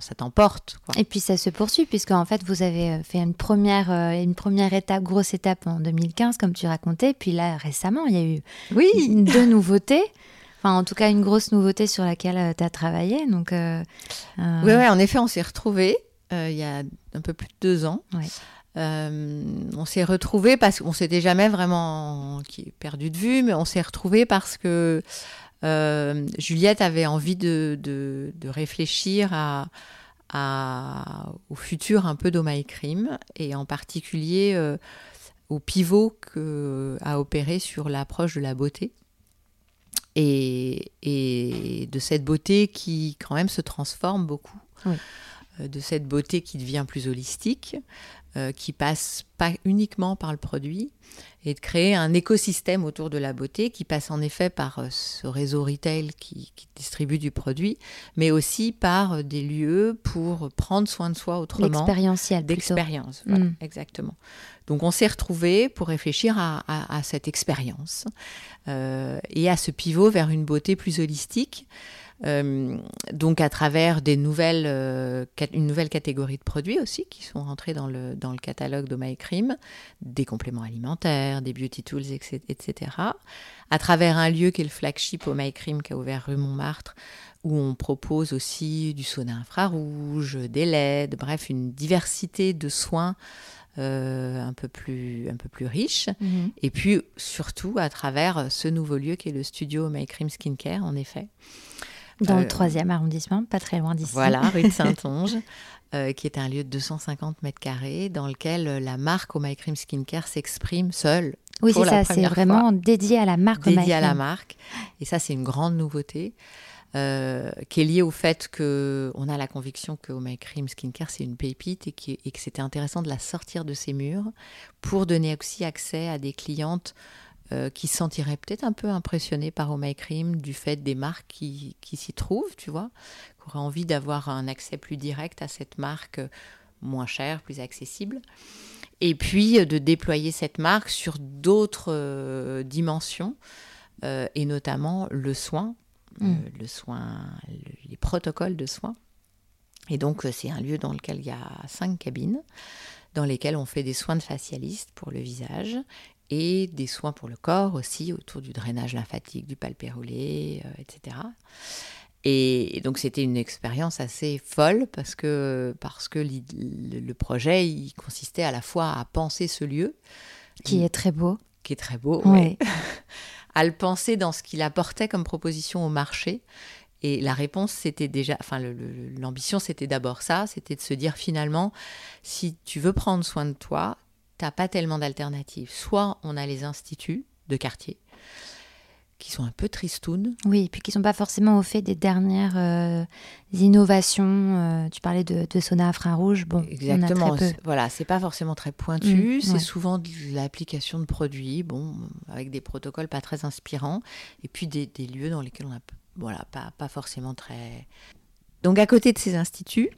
ça, t'emporte. Et puis ça se poursuit, puisque en fait, vous avez euh, fait une première, une première étape, grosse étape en 2015, comme tu racontais. Puis là, récemment, il y a eu oui. deux nouveautés. Enfin, en tout cas, une grosse nouveauté sur laquelle tu as travaillé. Donc, Oui, ouais, en effet, on s'est retrouvés. Euh, il y a un peu plus de deux ans. Euh, on s'est retrouvés parce qu'on s'était jamais vraiment perdu de vue, mais on s'est retrouvés parce que euh, Juliette avait envie de, de, réfléchir à, à, au futur un peu d'Omaï Crime et en particulier au pivot que, à opérer sur l'approche de la beauté. Et, et, de cette beauté qui quand même se transforme beaucoup. Oui. Euh, de cette beauté qui devient plus holistique, euh, qui passe pas uniquement par le produit, et de créer un écosystème autour de la beauté qui passe en effet par euh, ce réseau retail qui, distribue du produit, mais aussi par des lieux pour prendre soin de soi autrement. Expérientiel. D'expérience, voilà, mm. exactement. Donc on s'est retrouvés pour réfléchir à, cette expérience et à ce pivot vers une beauté plus holistique. Euh, donc à travers des nouvelles, euh, une nouvelle catégorie de produits aussi qui sont rentrés dans le, dans le catalogue d'Omaïcrim, des compléments alimentaires, des beauty tools, etc. À travers un lieu qui est le flagship Omaïcrim qui a ouvert rue Montmartre, où on propose aussi du sauna infrarouge, des LED, bref, une diversité de soins euh, un, peu plus, un peu plus riche. Mhm. Et puis surtout à travers ce nouveau lieu qui est le studio My Cream Skincare, en effet. Dans le euh, troisième arrondissement, pas très loin d'ici. Voilà, rue de Saint-Onge. Euh, qui est un lieu de 250 mètres carrés dans lequel euh, la marque Oh My Cream Skincare s'exprime seule. Oui, c'est ça, c'est vraiment dédié à la marque. Dédié à la marque. Et ça, c'est une grande nouveauté. qui est liée au fait qu'on a la conviction que Oh My Cream Skincare, c'est une pépite et, et que c'était intéressant de la sortir de ses murs pour donner aussi accès à des clientes euh, qui se sentiraient peut-être un peu impressionnés par Home Cream du fait des marques qui, qui s'y trouvent, tu vois, qui auraient envie d'avoir un accès plus direct à cette marque moins chère, plus accessible. Et puis de déployer cette marque sur d'autres dimensions, et notamment le soin, mm. le soin, les protocoles de soins. Et donc, c'est un lieu dans lequel il y a cinq cabines dans lesquelles on fait des soins de facialiste pour le visage et des soins pour le corps aussi, autour du drainage lymphatique, du palpérolé, euh, etc. Et donc c'était une expérience assez folle parce que, parce que le projet, il consistait à la fois à penser ce lieu. Qui est très beau. Qui est très beau, oui. à le penser dans ce qu'il apportait comme proposition au marché et la réponse, c'était déjà, enfin, l'ambition, c'était d'abord ça, c'était de se dire finalement, si tu veux prendre soin de toi, t'as pas tellement d'alternatives. Soit on a les instituts de quartier, qui sont un peu tristounes. Oui, et puis qui sont pas forcément au fait des dernières euh, innovations. Euh, tu parlais de, de sauna infrarouge. Bon, exactement. On Voilà, c'est pas forcément très pointu. Mm, c'est souvent de l'application de produits, bon, avec des protocoles pas très inspirants, et puis des, des lieux dans lesquels on a voilà, pas, pas forcément très. Donc à côté de ces instituts,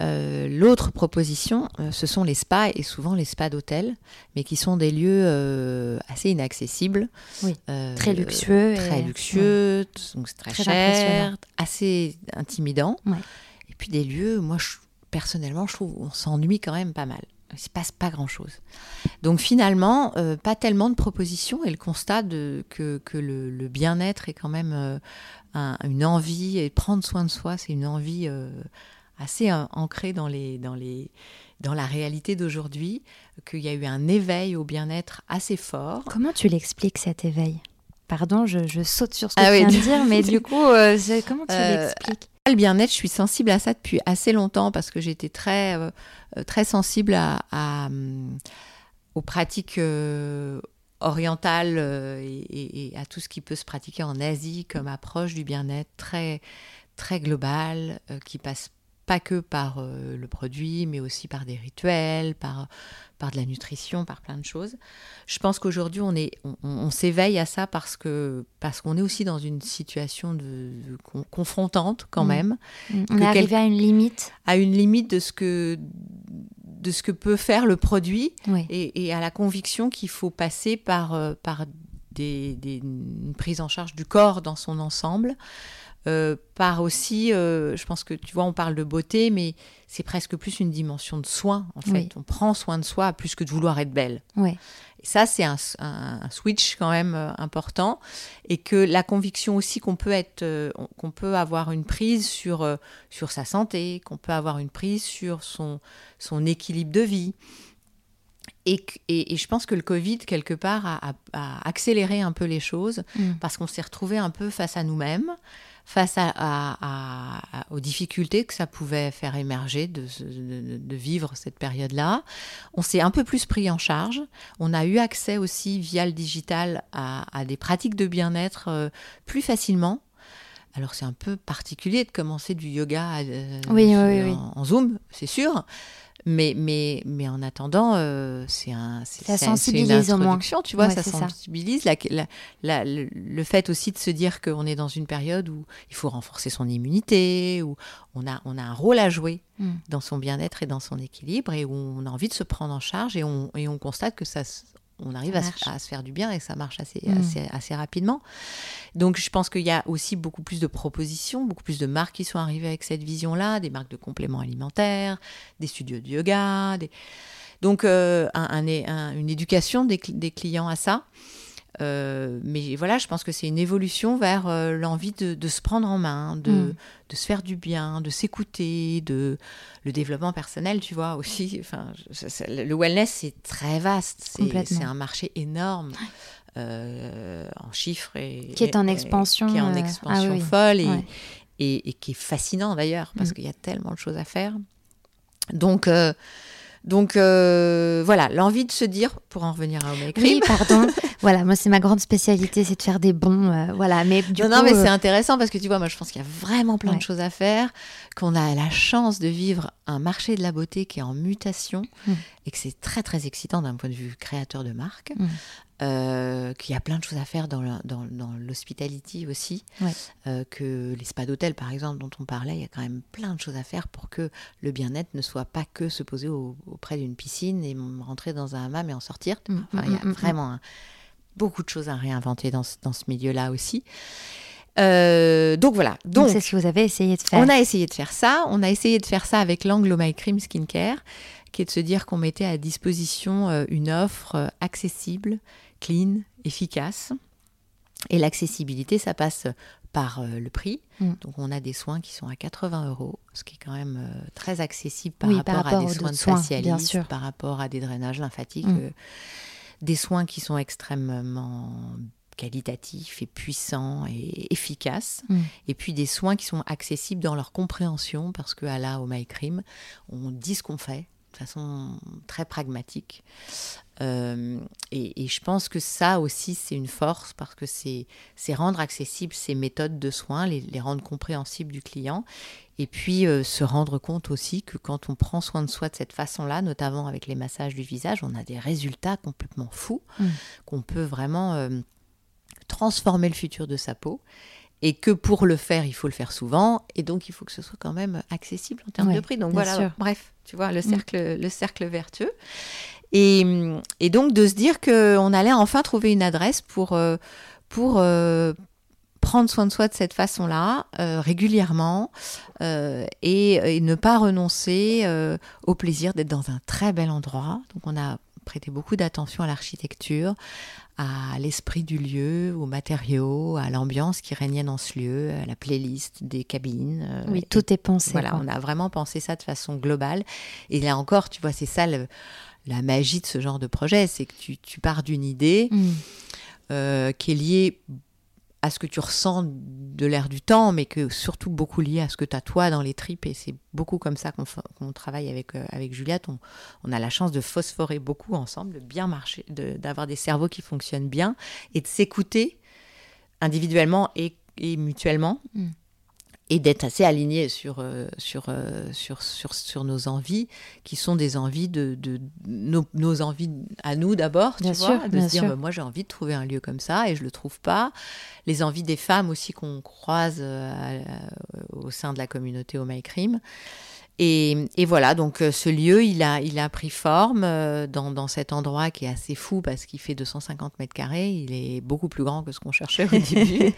euh, l'autre proposition, euh, ce sont les spas et souvent les spas d'hôtel, mais qui sont des lieux euh, assez inaccessibles. Oui, très luxueux. Très luxueux, donc très, cher, assez intimidant. Et puis des lieux, moi personnellement, je trouve on s'ennuie quand même pas mal il ne se passe pas grand-chose. Donc finalement, pas tellement de propositions et le constat de, que, que le, bien-être est quand même une envie, et prendre soin de soi, c'est une envie assez ancrée dans, les, dans, les, dans la réalité d'aujourd'hui, qu'il y a eu un éveil au bien-être assez fort. Comment tu l'expliques cet éveil? Pardon, je, je, saute sur ce que ah tu viens de dire, mais du coup, comment tu l'expliques? le bien-être, je suis sensible à ça depuis assez longtemps parce que j'étais très, euh, euh, très sensible à, euh, aux pratiques orientales et, à tout ce qui peut se pratiquer en Asie comme approche du bien-être très, très globale qui passe pas que par euh, le produit, mais aussi par des rituels, par, par de la nutrition, par plein de choses. Je pense qu'aujourd'hui, on, est, on, s'éveille à ça parce que parce qu'on est aussi dans une situation de, confrontante quand mm. même. Mm. On est arrivé à une limite. À une limite de ce que de ce que peut faire le produit et, à la conviction qu'il faut passer par, euh, par des, des, une prise en charge du corps dans son ensemble. Euh, par aussi, euh, je pense que tu vois, on parle de beauté, mais c'est presque plus une dimension de soin, en fait. On prend soin de soi plus que de vouloir être belle. Oui. Et ça, c'est un, switch quand même euh, important. Et que la conviction aussi qu'on peut être, qu'on peut avoir une prise sur, sur sa santé, qu'on peut avoir une prise sur son, son équilibre de vie. Et, et, je pense que le Covid, quelque part, a, accéléré un peu les choses mm. parce qu'on s'est retrouvé un peu face à nous-mêmes face à, aux difficultés que ça pouvait faire émerger de, de, vivre cette période-là. On s'est un peu plus pris en charge. On a eu accès aussi via le digital à, des pratiques de bien-être euh, plus facilement. Alors c'est un peu particulier de commencer du yoga euh, en, en, Zoom, c'est sûr. Mais, mais, mais en attendant, euh, c'est un, ça sensibilise une introduction, tu vois, ça sensibilise. La, le fait aussi de se dire qu'on est dans une période où il faut renforcer son immunité, où on a, on a un rôle à jouer mm. dans son bien-être et dans son équilibre, et où on a envie de se prendre en charge, et on, et on constate que ça, on arrive à se, faire du bien et ça marche assez, mm. assez, assez, rapidement. Donc je pense qu'il y a aussi beaucoup plus de propositions, beaucoup plus de marques qui sont arrivées avec cette vision-là, des marques de compléments alimentaires, des studios de yoga. Donc euh, un, une éducation des, des, clients à ça. Euh, mais voilà, je pense que c'est une évolution vers euh, l'envie de, se prendre en main, de, mm. de se faire du bien, de s'écouter, de le développement personnel, tu vois aussi. Enfin, le wellness c'est très vaste, c'est un marché énorme. Euh, en chiffres et qui est en expansion, qui est en expansion ah folle et, et, qui est fascinant d'ailleurs parce mm. qu'il y a tellement de choses à faire. Donc donc euh, voilà, l'envie de se dire, pour en revenir à Home Oui, pardon. voilà, moi c'est ma grande spécialité, c'est de faire des bons. Euh, voilà, mais du non, non, mais c'est euh, intéressant parce que tu vois, moi je pense qu'il y a vraiment plein de choses à faire, qu'on a la chance de vivre un marché de la beauté qui est en mutation mm. et que c'est très très excitant d'un point de vue créateur de marque. Mm. Euh, qu'il y a plein de choses à faire dans, l'hospitality aussi, euh, que les spas d'hôtel par exemple dont on parlait, il y a quand même plein de choses à faire pour que le bien-être ne soit pas que se poser auprès d'une piscine et rentrer dans un hammam et en sortir. Mm, mm, il y a mm, vraiment beaucoup de choses à réinventer dans, dans ce milieu-là aussi. Euh, donc voilà. Donc c'est ce que vous avez essayé de faire. On a essayé de faire ça. On a essayé de faire ça avec l'angle My Cream Skincare, qui est de se dire qu'on mettait à disposition une offre accessible, clean, efficace. Et l'accessibilité, ça passe par le prix. Mm. Donc on a des soins qui sont à 80 euros, ce qui est quand même très accessible par, rapport, à des soins de facialistes, par rapport à des drainages lymphatiques, mm. des soins qui sont extrêmement qualitatif et puissant et efficace. Mm. Et puis des soins qui sont accessibles dans leur compréhension, parce qu'à la au MyCream, on dit ce qu'on fait de façon très pragmatique. Euh, et, je pense que ça aussi, c'est une force parce que c'est rendre accessibles ces méthodes de soins, les, rendre compréhensibles du client. Et puis euh, se rendre compte aussi que quand on prend soin de soi de cette façon-là, notamment avec les massages du visage, on a des résultats complètement fous, mm. qu'on peut vraiment euh, transformer le futur de sa peau et que pour le faire, il faut le faire souvent, et donc il faut que ce soit quand même accessible en termes de prix. Donc voilà, bref, tu vois, le mm. cercle, le cercle vertueux. Et, et, donc de se dire qu'on allait enfin trouver une adresse pour, euh, pour euh, prendre soin de soi de cette façon-là, euh, régulièrement, et, et, ne pas renoncer au plaisir d'être dans un très bel endroit. Donc on a prêté beaucoup d'attention à l'architecture, à l'esprit du lieu, aux matériaux, à l'ambiance qui régnait dans ce lieu, à la playlist des cabines. Euh, oui, tout est pensé. Voilà, on a vraiment pensé ça de façon globale. Et là encore, tu vois, c'est ça la magie de ce genre de projet, c'est que tu, pars d'une idée mm. euh, qui est liée à ce que tu ressens de l'air du temps, mais que surtout beaucoup lié à ce que tu as toi dans les tripes. Et c'est beaucoup comme ça qu'on travaille avec, euh, Juliette. On, on, a la chance de phosphorer beaucoup ensemble, de bien marcher, d'avoir des cerveaux qui fonctionnent bien et de s'écouter individuellement et, mutuellement. Mm et d'être assez aligné sur, euh, sur, euh, sur, sur, sur, nos envies, qui sont des envies de, de nos, nos, envies à nous d'abord, tu vois, de se dire, bah, moi j'ai envie de trouver un lieu comme ça et je le trouve pas. Les envies des femmes aussi qu'on croise euh, au sein de la communauté au My et, voilà, donc euh, ce lieu, il a, il a pris forme euh, dans, cet endroit qui est assez fou parce qu'il fait 250 mètres carrés. Il est beaucoup plus grand que ce qu'on cherchait au début.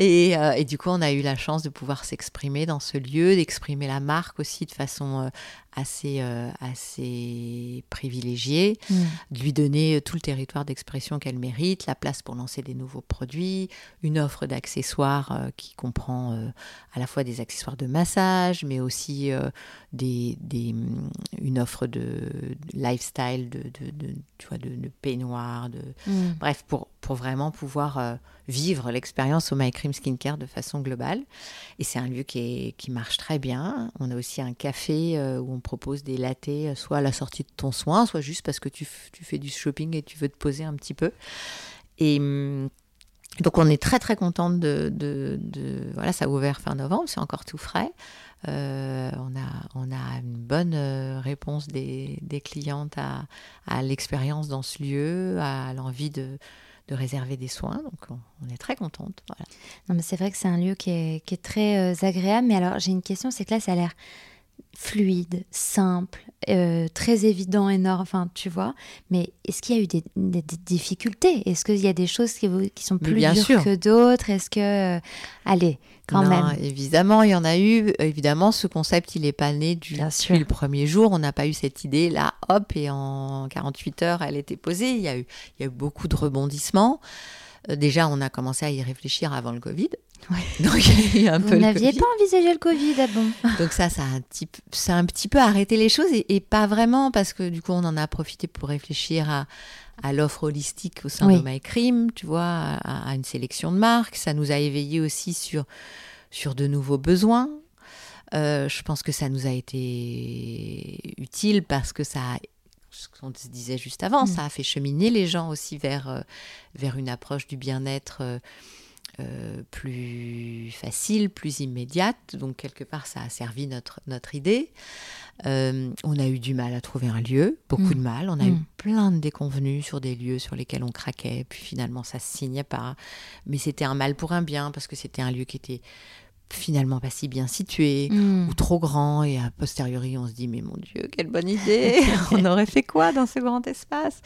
Euh, et, du coup, on a eu la chance de pouvoir s'exprimer dans ce lieu, d'exprimer la marque aussi de façon assez, assez privilégiée, mm. de lui donner tout le territoire d'expression qu'elle mérite, la place pour lancer des nouveaux produits, une offre d'accessoires qui comprend à la fois des accessoires de massage, mais aussi des, des, mm, une offre de, lifestyle, de, de, tu vois, de, peignoir, de, mm. bref, pour, pour vraiment pouvoir euh, vivre l'expérience au My Cream Skincare de façon globale. Et c'est un lieu qui, est, qui marche très bien. On a aussi un café euh, où on propose des lattés, euh, soit à la sortie de ton soin, soit juste parce que tu, tu fais du shopping et tu veux te poser un petit peu. Et. Mm, donc on est très très contente de, de, de, Voilà, ça a ouvert fin novembre, c'est encore tout frais. Euh, on, a, on a une bonne euh, réponse des, clientes à, l'expérience dans ce lieu, à l'envie de, réserver des soins. Donc, on, est très contente. Non, mais c'est vrai que c'est un lieu qui est, très euh, agréable. Mais alors, j'ai une question c'est que là, ça a l'air fluide, simple, euh, très évident, énorme, enfin, tu vois. Mais est-ce qu'il y a eu des, difficultés? Est-ce qu'il y a des choses qui, qui sont plus dures que d'autres? Est-ce que... Euh, allez, quand même. Évidemment, il y en a eu. Évidemment, ce concept, il n'est pas né du, depuis le premier jour. On n'a pas eu cette idée là, hop, et en 48 heures, elle était posée. Il y a eu, il y a eu beaucoup de rebondissements. Euh, déjà, on a commencé à y réfléchir avant le Covid. Donc, Vous n'aviez pas envisagé le Covid, ah bon? Donc ça, ça a un petit, ça a un petit peu arrêté les choses et, pas vraiment parce que du coup, on en a profité pour réfléchir à, à l'offre holistique au sein de MyCream, tu vois, à, une sélection de marques. Ça nous a éveillé aussi sur, sur de nouveaux besoins. Euh, je pense que ça nous a été utile parce que ça a ce qu'on se disait juste avant, mm. ça a fait cheminer les gens aussi vers, euh, vers une approche du bien-être euh, plus facile, plus immédiate. Donc quelque part, ça a servi notre, notre idée. Euh, on a eu du mal à trouver un lieu, beaucoup de mm. mal. On a eu mm. plein de déconvenus sur des lieux sur lesquels on craquait. Puis finalement, ça se signait pas. Mais c'était un mal pour un bien parce que c'était un lieu qui était finalement pas si bien situé mm. ou trop grand et a posteriori on se dit mais mon dieu quelle bonne idée on aurait fait quoi dans ce grand espace?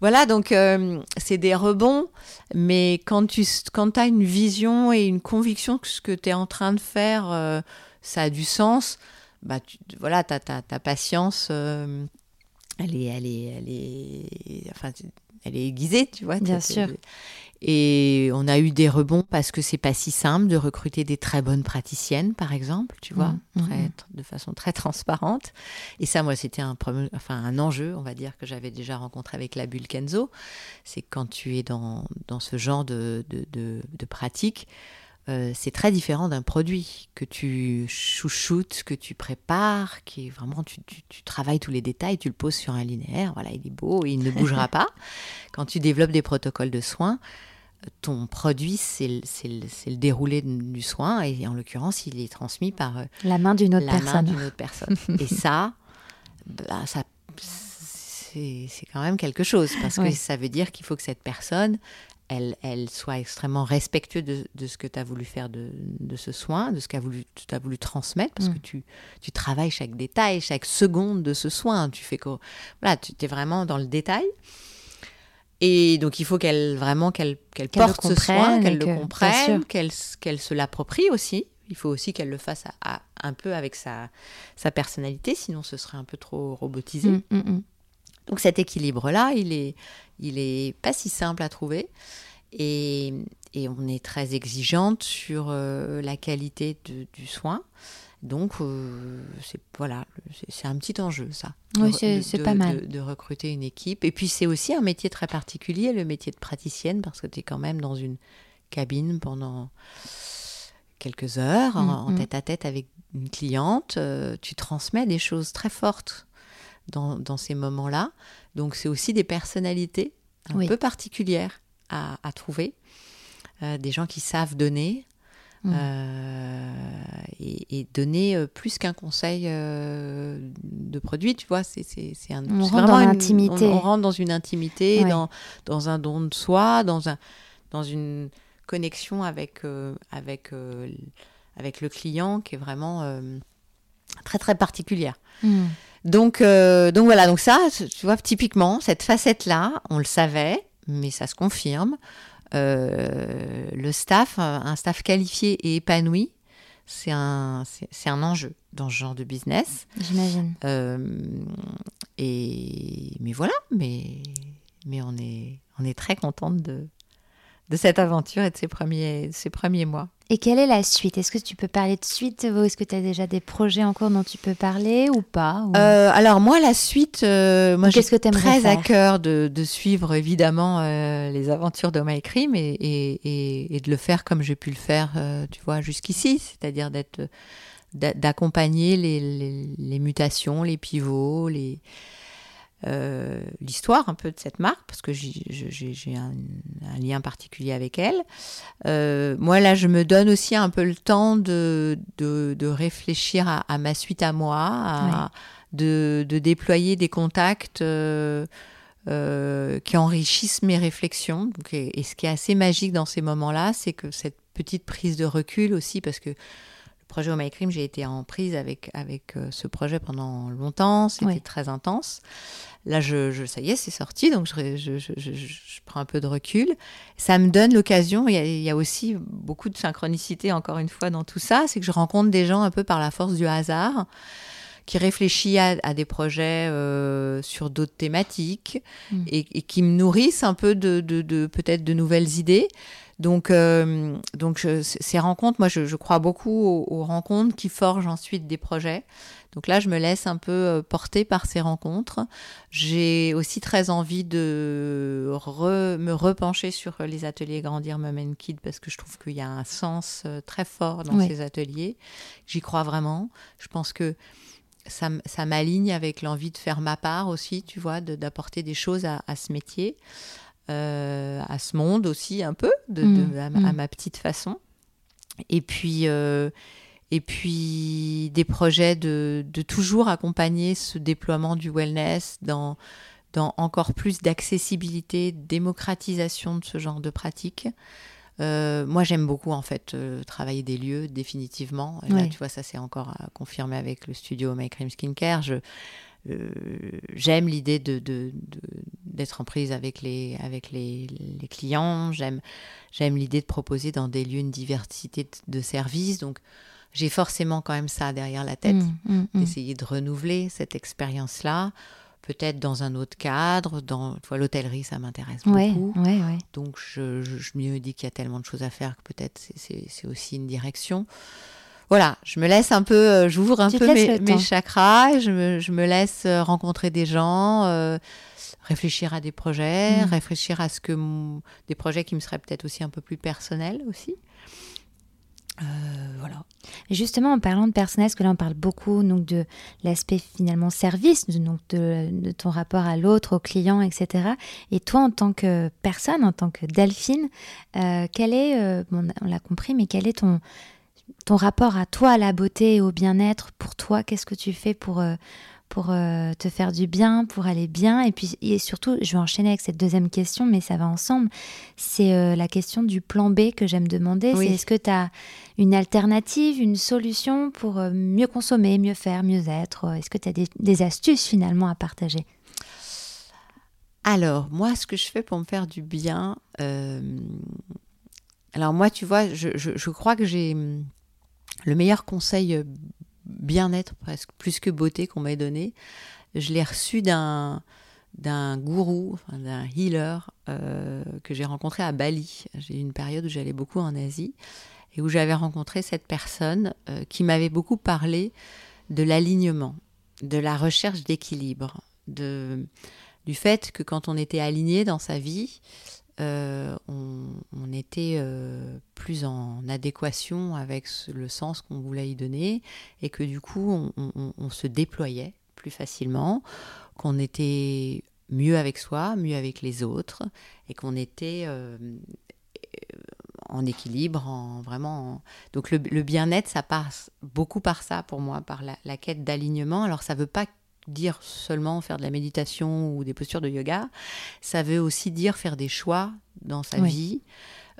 Voilà, donc euh, c'est des rebonds, mais quand tu quand as une vision et une conviction que ce que tu es en train de faire, euh, ça a du sens, bah, tu, voilà, ta, ta, ta patience, euh, elle, est, elle, est, elle, est, enfin, elle est aiguisée, tu vois. Bien sûr. Et on a eu des rebonds parce que c'est pas si simple de recruter des très bonnes praticiennes, par exemple, tu vois, mmh, mmh, mmh. de façon très transparente. Et ça, moi, c'était un, enfin, un enjeu, on va dire, que j'avais déjà rencontré avec la bulle Kenzo. C'est quand tu es dans, dans ce genre de, de, de, pratique, euh, c'est très différent d'un produit que tu chouchoutes, que tu prépares, qui est vraiment, tu, tu, tu, travailles tous les détails, tu le poses sur un linéaire, voilà, il est beau, il ne bougera pas. Quand tu développes des protocoles de soins, ton produit, c'est le, déroulé du soin, et en l'occurrence, il est transmis par euh, la main d'une autre, autre, personne. et ça, bah, ça c'est quand même quelque chose, parce que ça veut dire qu'il faut que cette personne, elle, elle soit extrêmement respectueuse de, ce que tu as voulu faire de, ce soin, de ce que tu as voulu transmettre, parce mm. que tu, tu travailles chaque détail, chaque seconde de ce soin. Tu fais que, voilà, tu es vraiment dans le détail. Et donc, il faut qu'elle vraiment qu'elle porte ce soin, qu'elle le comprenne, qu'elle se l'approprie aussi. Il faut aussi qu'elle le fasse un peu avec sa, sa personnalité, sinon ce serait un peu trop robotisé. Mm, mm, donc cet équilibre-là, il est, il est pas si simple à trouver. Et, et on est très exigeante sur euh, la qualité du soin. Donc, euh, c'est voilà, c'est un petit enjeu, ça. Oui, c'est pas mal. De, recruter une équipe. Et puis, c'est aussi un métier très particulier, le métier de praticienne, parce que tu es quand même dans une cabine pendant quelques heures, en, mm, mm. tête à tête avec une cliente. Euh, tu transmets des choses très fortes dans, dans ces moments-là. Donc, c'est aussi des personnalités un peu particulières à, à trouver. Euh, des gens qui savent donner, Mmh. Euh, et, donner euh, plus qu'un conseil euh, de produit, tu vois, c'est un. On rentre dans l'intimité. On, rentre dans une intimité, dans, dans un don de soi, dans, un, dans une connexion avec, avec, avec le client qui est vraiment très très particulière. Mmh. Donc, donc voilà, donc ça, tu vois, typiquement, cette facette-là, on le savait, mais ça se confirme. Euh, le staff, un staff qualifié et épanoui, c'est un, c'est, un enjeu dans ce genre de business. J'imagine. Euh, et mais voilà, mais mais on est on est très contente de de cette aventure et de ces premiers ces premiers mois. Et quelle est la suite? Est-ce que tu peux parler de suite? Est-ce que tu as déjà des projets en cours dont tu peux parler ou pas euh, Alors moi, la suite, euh, moi j'ai très à cœur de, suivre évidemment euh, les aventures de My Crime et, et, et, de le faire comme j'ai pu le faire, tu vois, jusqu'ici, c'est-à-dire d'être d'accompagner les, les, les, mutations, les pivots, les euh, l'histoire un peu de cette marque, parce que j'ai un, lien particulier avec elle. Euh, moi, là, je me donne aussi un peu le temps de, de, réfléchir à, ma suite à moi, de, de, déployer des contacts euh, qui enrichissent mes réflexions. Donc, et, ce qui est assez magique dans ces moments-là, c'est que cette petite prise de recul aussi, parce que projet Oh My Crime, j'ai été en prise avec, avec ce projet pendant longtemps, c'était très intense. Là, je, ça y est, c'est sorti, donc je, je, prends un peu de recul. Ça me donne l'occasion, il, il, y a aussi beaucoup de synchronicité, encore une fois, dans tout ça, c'est que je rencontre des gens un peu par la force du hasard qui réfléchissent à, des projets euh, sur d'autres thématiques mm. et, qui me nourrissent un peu de, de, peut-être de nouvelles idées. Donc, euh, donc ces rencontres, moi, je, crois beaucoup aux, rencontres qui forgent ensuite des projets. Donc là, je me laisse un peu euh, porter par ces rencontres. J'ai aussi très envie de me repencher sur les ateliers Grandir Mom Kid parce que je trouve qu'il y a un sens euh, très fort dans ces ateliers. J'y crois vraiment. Je pense que ça, m'aligne avec l'envie de faire ma part aussi, tu vois, d'apporter des choses à, ce métier. À ce monde aussi un peu, de, mm. à, mm. ma petite façon. Et puis, et puis des projets de, de, toujours accompagner ce déploiement du wellness dans, dans encore plus d'accessibilité, démocratisation de ce genre de pratiques. Euh, moi, j'aime beaucoup en fait euh, travailler des lieux définitivement. Et là, tu vois, ça c'est encore confirmé avec le studio My Cream Skincare. Je, euh, j'aime l'idée de, d'être en prise avec les, avec les, les clients. J'aime, j'aime l'idée de proposer dans des lieux une diversité de, services. Donc, j'ai forcément quand même ça derrière la tête, mmh, mmh, mmh. d'essayer de renouveler cette expérience-là peut-être dans un autre cadre. Dans l'hôtellerie, ça m'intéresse beaucoup. Donc je, je, me dis qu'il y a tellement de choses à faire que peut-être c'est aussi une direction. Voilà, je me laisse un peu, euh, j'ouvre un peu mes, chakras, je me, je me, laisse euh, rencontrer des gens, euh, réfléchir à des projets, mm. réfléchir à ce que des projets qui me seraient peut-être aussi un peu plus personnels aussi. Euh, voilà. Justement, en parlant de personnel, parce que là on parle beaucoup donc, de l'aspect finalement service, donc de, ton rapport à l'autre, au client, etc. Et toi, en tant que personne, en tant que Delphine, euh, quel est, euh, on l'a compris, mais quel est ton, ton rapport à toi, à la beauté et au bien-être Pour toi, qu'est-ce que tu fais pour, pour euh, te faire du bien, pour aller bien? Et puis et surtout, je vais enchaîner avec cette deuxième question, mais ça va ensemble. C'est euh, la question du plan B que j'aime demander. C'est est-ce que tu as une alternative, une solution pour euh, mieux consommer, mieux faire, mieux être? Est-ce que tu as des, astuces finalement à partager? Alors, moi, ce que je fais pour me faire du bien, alors moi, tu vois, je, je crois que j'ai le meilleur conseil bien-être presque plus que beauté qu'on m'a donné. Je l'ai reçu d'un d'un gourou, d'un healer euh, que j'ai rencontré à Bali. J'ai eu une période où j'allais beaucoup en Asie et où j'avais rencontré cette personne euh, qui m'avait beaucoup parlé de l'alignement, de la recherche d'équilibre, de, du fait que quand on était aligné dans sa vie, euh, on, était euh, plus en adéquation avec le sens qu'on voulait y donner et que du coup on, se déployait plus facilement, qu'on était mieux avec soi, mieux avec les autres et qu'on était euh, en équilibre, en vraiment. Donc le, bien-être, ça passe beaucoup par ça pour moi, par la, la quête d'alignement. Alors ça veut pas dire seulement faire de la méditation ou des postures de yoga, ça veut aussi dire faire des choix dans sa vie,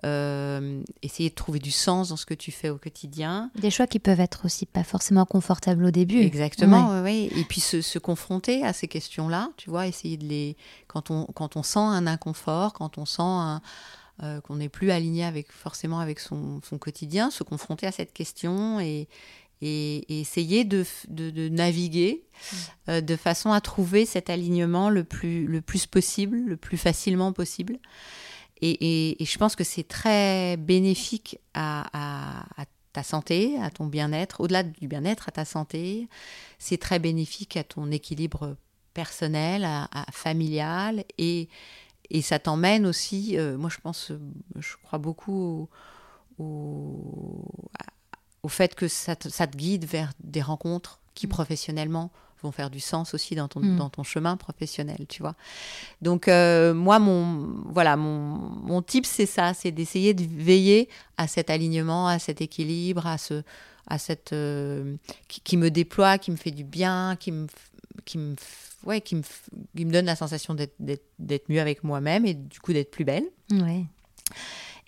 euh, essayer de trouver du sens dans ce que tu fais au quotidien. Des choix qui peuvent être aussi pas forcément confortables au début. Exactement, oui. Et puis se, confronter à ces questions-là, tu vois, essayer de les... Quand on, quand on sent un inconfort, quand on sent euh, qu'on n'est plus aligné avec, forcément avec son, son, quotidien, se confronter à cette question et, et, essayer de, de, naviguer mm. euh, de façon à trouver cet alignement le plus, le plus possible, le plus facilement possible. Et, et je pense que c'est très bénéfique à, à, ta santé, à ton bien-être, au-delà du bien-être, à ta santé. C'est très bénéfique à ton équilibre personnel, à, familial, et, et ça t'emmène aussi, euh, moi je pense, je crois beaucoup au, au, au fait que ça te, ça te, guide vers des rencontres qui mm. professionnellement vont faire du sens aussi dans ton, mm. dans ton chemin professionnel, tu vois. Donc euh, moi, mon, voilà, mon, mon type, c'est ça, c'est d'essayer de veiller à cet alignement, à cet équilibre, à, ce, à cette... Euh, qui, me déploie, qui me fait du bien, qui me... Qui me ouais, qui me, qui me donne la sensation d'être mieux avec moi-même et du coup d'être plus belle. Ouais.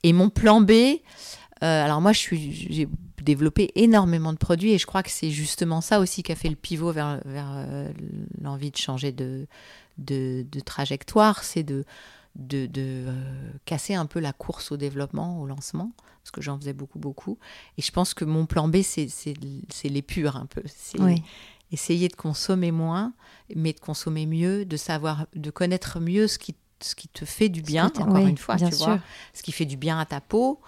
Et mon plan B, euh, alors moi, je suis, j'ai développer énormément de produits et je crois que c'est justement ça aussi qui a fait le pivot vers, vers euh, l'envie de changer de, de, trajectoire, c'est de, de, euh, casser un peu la course au développement, au lancement, parce que j'en faisais beaucoup, beaucoup. Et je pense que mon plan B, c'est l'épure un peu. C'est essayer de consommer moins, mais de consommer mieux, de savoir, de connaître mieux ce qui, ce qui te fait du bien, encore une fois, tu vois, ce qui fait du bien à ta peau.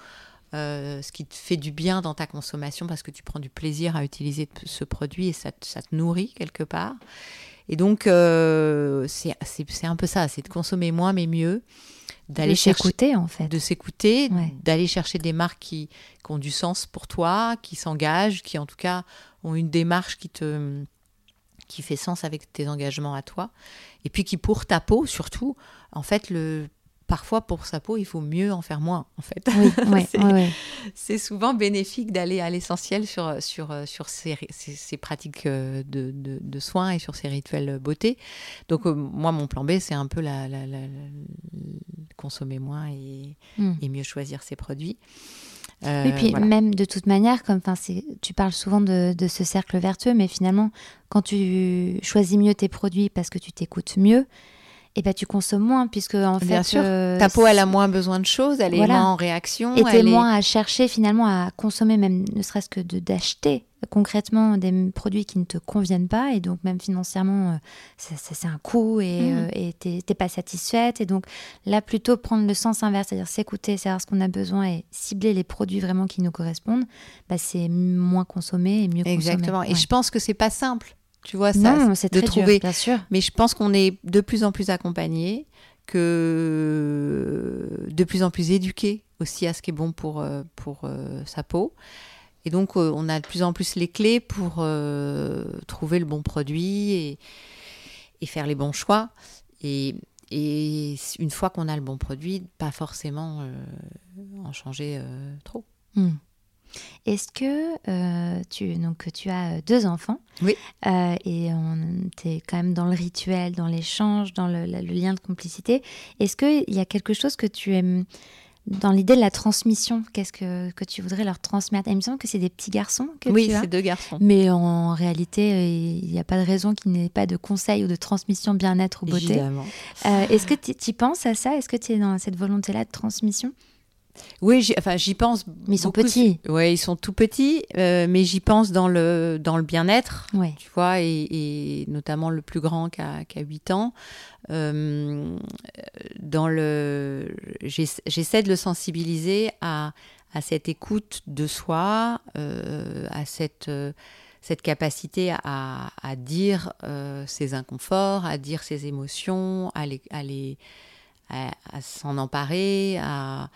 Euh, ce qui te fait du bien dans ta consommation parce que tu prends du plaisir à utiliser ce produit et ça, ça te nourrit quelque part. Et donc, euh, c'est un peu ça, c'est de consommer moins mais mieux. D'aller s'écouter en fait. De s'écouter, d'aller chercher des marques qui, qui, ont du sens pour toi, qui s'engagent, qui en tout cas ont une démarche qui te qui fait sens avec tes engagements à toi. Et puis qui pour ta peau surtout, en fait, le parfois pour sa peau, il faut mieux en faire moins, en fait. c'est souvent bénéfique d'aller à l'essentiel sur, sur, sur ces, ces, pratiques euh, de, de, soins et sur ces rituels beauté. Donc, euh, moi, mon plan B, c'est un peu la, consommer moins et, hmm. et, mieux choisir ses produits. Euh, et puis même de toute manière, comme tu parles souvent de, de, ce cercle vertueux, mais finalement, quand tu choisis mieux tes produits parce que tu t'écoutes mieux, et ben tu consommes moins puisque en Bien fait sûr. Euh, ta peau elle a moins besoin de choses, elle est moins en réaction, et t'es moins à chercher finalement à consommer même ne serait-ce que de d'acheter concrètement des produits qui ne te conviennent pas. Et donc même financièrement euh, c'est un coût et mmh. euh, t'es pas satisfaite. Et donc là plutôt prendre le sens inverse c'est-à-dire s'écouter savoir ce qu'on a besoin et cibler les produits vraiment qui nous correspondent bah, c'est moins consommer et mieux consommer. Exactement. Et je pense que c'est pas simple tu vois, ça, c'est de trouver. bien sûr. Mais je pense qu'on est de plus en plus accompagné, que de plus en plus éduqué aussi à ce qui est bon pour, euh, pour euh, sa peau. Et donc, euh, on a de plus en plus les clés pour trouver le bon produit et, et, faire les bons choix. Et, et une fois qu'on a le bon produit, pas forcément en changer trop. Hmm. Est-ce que euh, tu, donc, tu as deux enfants? Oui. Euh, et tu es quand même dans le rituel, dans l'échange, dans le, lien de complicité. Est-ce qu'il y a quelque chose que tu aimes dans l'idée de la transmission? Qu'est-ce que, que tu voudrais leur transmettre? Il me semble que c'est des petits garçons que oui, tu as. c'est deux garçons. Mais en réalité, il n'y a pas de raison qu'il n'y ait pas de conseils ou de transmission bien-être ou beauté. Évidemment. Euh, est-ce que tu penses à ça? Est-ce que tu es dans cette volonté-là de transmission? Oui, j'y, enfin, j'y pense. Mais ils sont petits. Oui, ils sont tout petits, euh, mais j'y pense dans le, dans le bien-être, ouais. tu vois, et, notamment le plus grand qui a, qui a 8 ans. Euh, dans le, j'essaie de le sensibiliser à, à cette écoute de soi, euh, à cette, cette capacité à, à dire ses inconforts, à dire ses émotions, à, les, à, les, à s'en emparer, à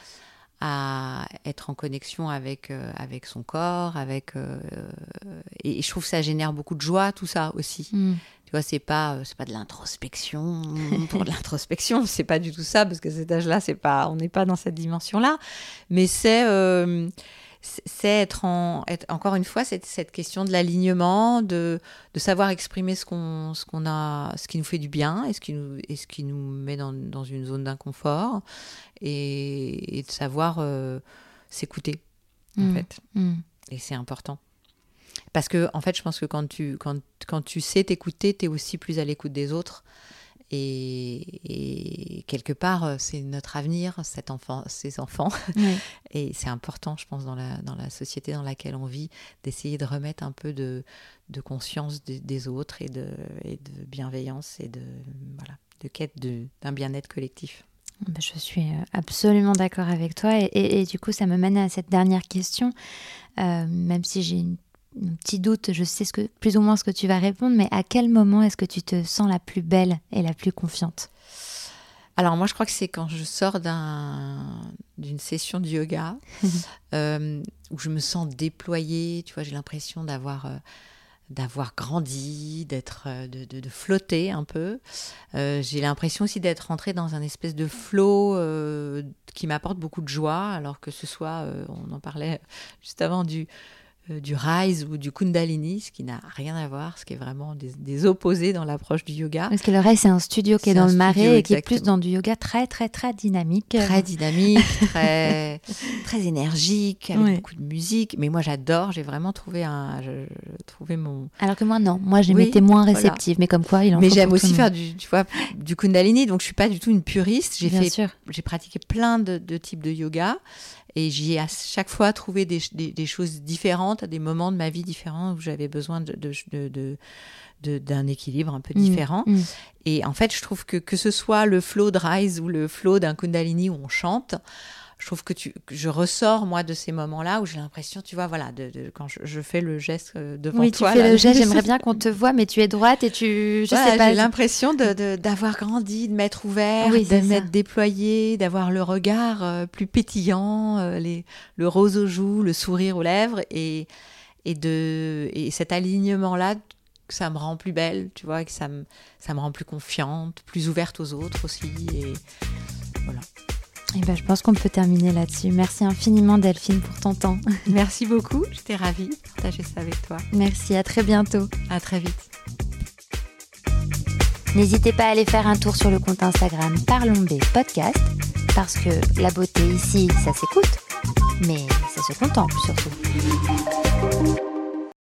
à être en connexion avec, euh, avec son corps, avec euh, et, je trouve que ça génère beaucoup de joie tout ça aussi. Mm. Tu vois, c'est pas euh, c'est pas de l'introspection pour de l'introspection, c'est pas du tout ça parce que cet âge-là, c'est pas on n'est pas dans cette dimension-là, mais c'est c'est être, en, être, encore une fois cette, cette question de l'alignement, de, de, savoir exprimer ce qu'on ce qu'on a, ce qui nous fait du bien et ce qui nous, et ce qui nous met dans, dans une zone d'inconfort et, de savoir euh, s'écouter en mmh. fait. Mmh. Et c'est important. Parce que en fait, je pense que quand tu, quand, quand tu sais t'écouter, tu es aussi plus à l'écoute des autres. Et, quelque part, euh, c'est notre avenir, cet enfant, ces enfants. Et c'est important, je pense, dans la, dans la société dans laquelle on vit, d'essayer de remettre un peu de, de conscience des autres et de, et de bienveillance et de, voilà, de quête d'un bien-être collectif. Bah, je suis euh, absolument d'accord avec toi. Et, et, du coup, ça me mène à cette dernière question. Euh, même si j'ai une un petit doute, je sais ce que, plus ou moins ce que tu vas répondre, mais à quel moment est-ce que tu te sens la plus belle et la plus confiante? Alors moi je crois que c'est quand je sors d'une session de yoga euh, où je me sens déployée, tu vois, j'ai l'impression d'avoir euh, d'avoir grandi, d'être euh, de, de, flotter un peu. j'ai l'impression aussi d'être rentrée dans un espèce de flot qui m'apporte beaucoup de joie, alors que ce soit, on en parlait juste avant du du Rise ou du Kundalini, ce qui n'a rien à voir, ce qui est vraiment des, opposés dans l'approche du yoga. Parce que le Rise, c'est un studio qui est, dans le marais et qui est plus dans du yoga très, très, très dynamique. Très dynamique, très, très énergique, avec beaucoup de musique. Mais moi, j'adore, j'ai vraiment trouvé, un, je, mon... Alors que moi, non. Moi, j'ai été moins réceptive, mais comme quoi, il en Mais j'aime aussi faire du, tu vois, du Kundalini, donc je suis pas du tout une puriste. J'ai fait, j'ai pratiqué plein de, de types de yoga. Et j'y ai à chaque fois trouvé des, des, choses différentes, à des moments de ma vie différents où j'avais besoin de, de, d'un équilibre un peu mmh, différent. Mmh. Et en fait, je trouve que que ce soit le flow de Rise ou le flow d'un Kundalini où on chante, je trouve que, tu, je ressors, moi, de ces moments-là où j'ai l'impression, tu vois, voilà, de, quand je, fais le geste euh, devant oui, toi. Oui, tu fais le geste, j'aimerais bien qu'on te voit, mais tu es droite et tu. Je sais pas. J'ai l'impression d'avoir grandi, de m'être ouvert, de m'être déployé, d'avoir le regard euh, plus pétillant, euh, les, le rose aux joues, le sourire aux lèvres et, et, de, et cet alignement-là que ça me rend plus belle, tu vois, que ça me, ça me rend plus confiante, plus ouverte aux autres aussi. Et, Voilà. Et eh ben, je pense qu'on peut terminer là-dessus. Merci infiniment Delphine pour ton temps. Merci beaucoup, j'étais ravie de partager ça avec toi. Merci, à très bientôt. À très vite. N'hésitez pas à aller faire un tour sur le compte Instagram Parlons B Podcast, parce que la beauté ici, ça s'écoute, mais ça se contemple surtout.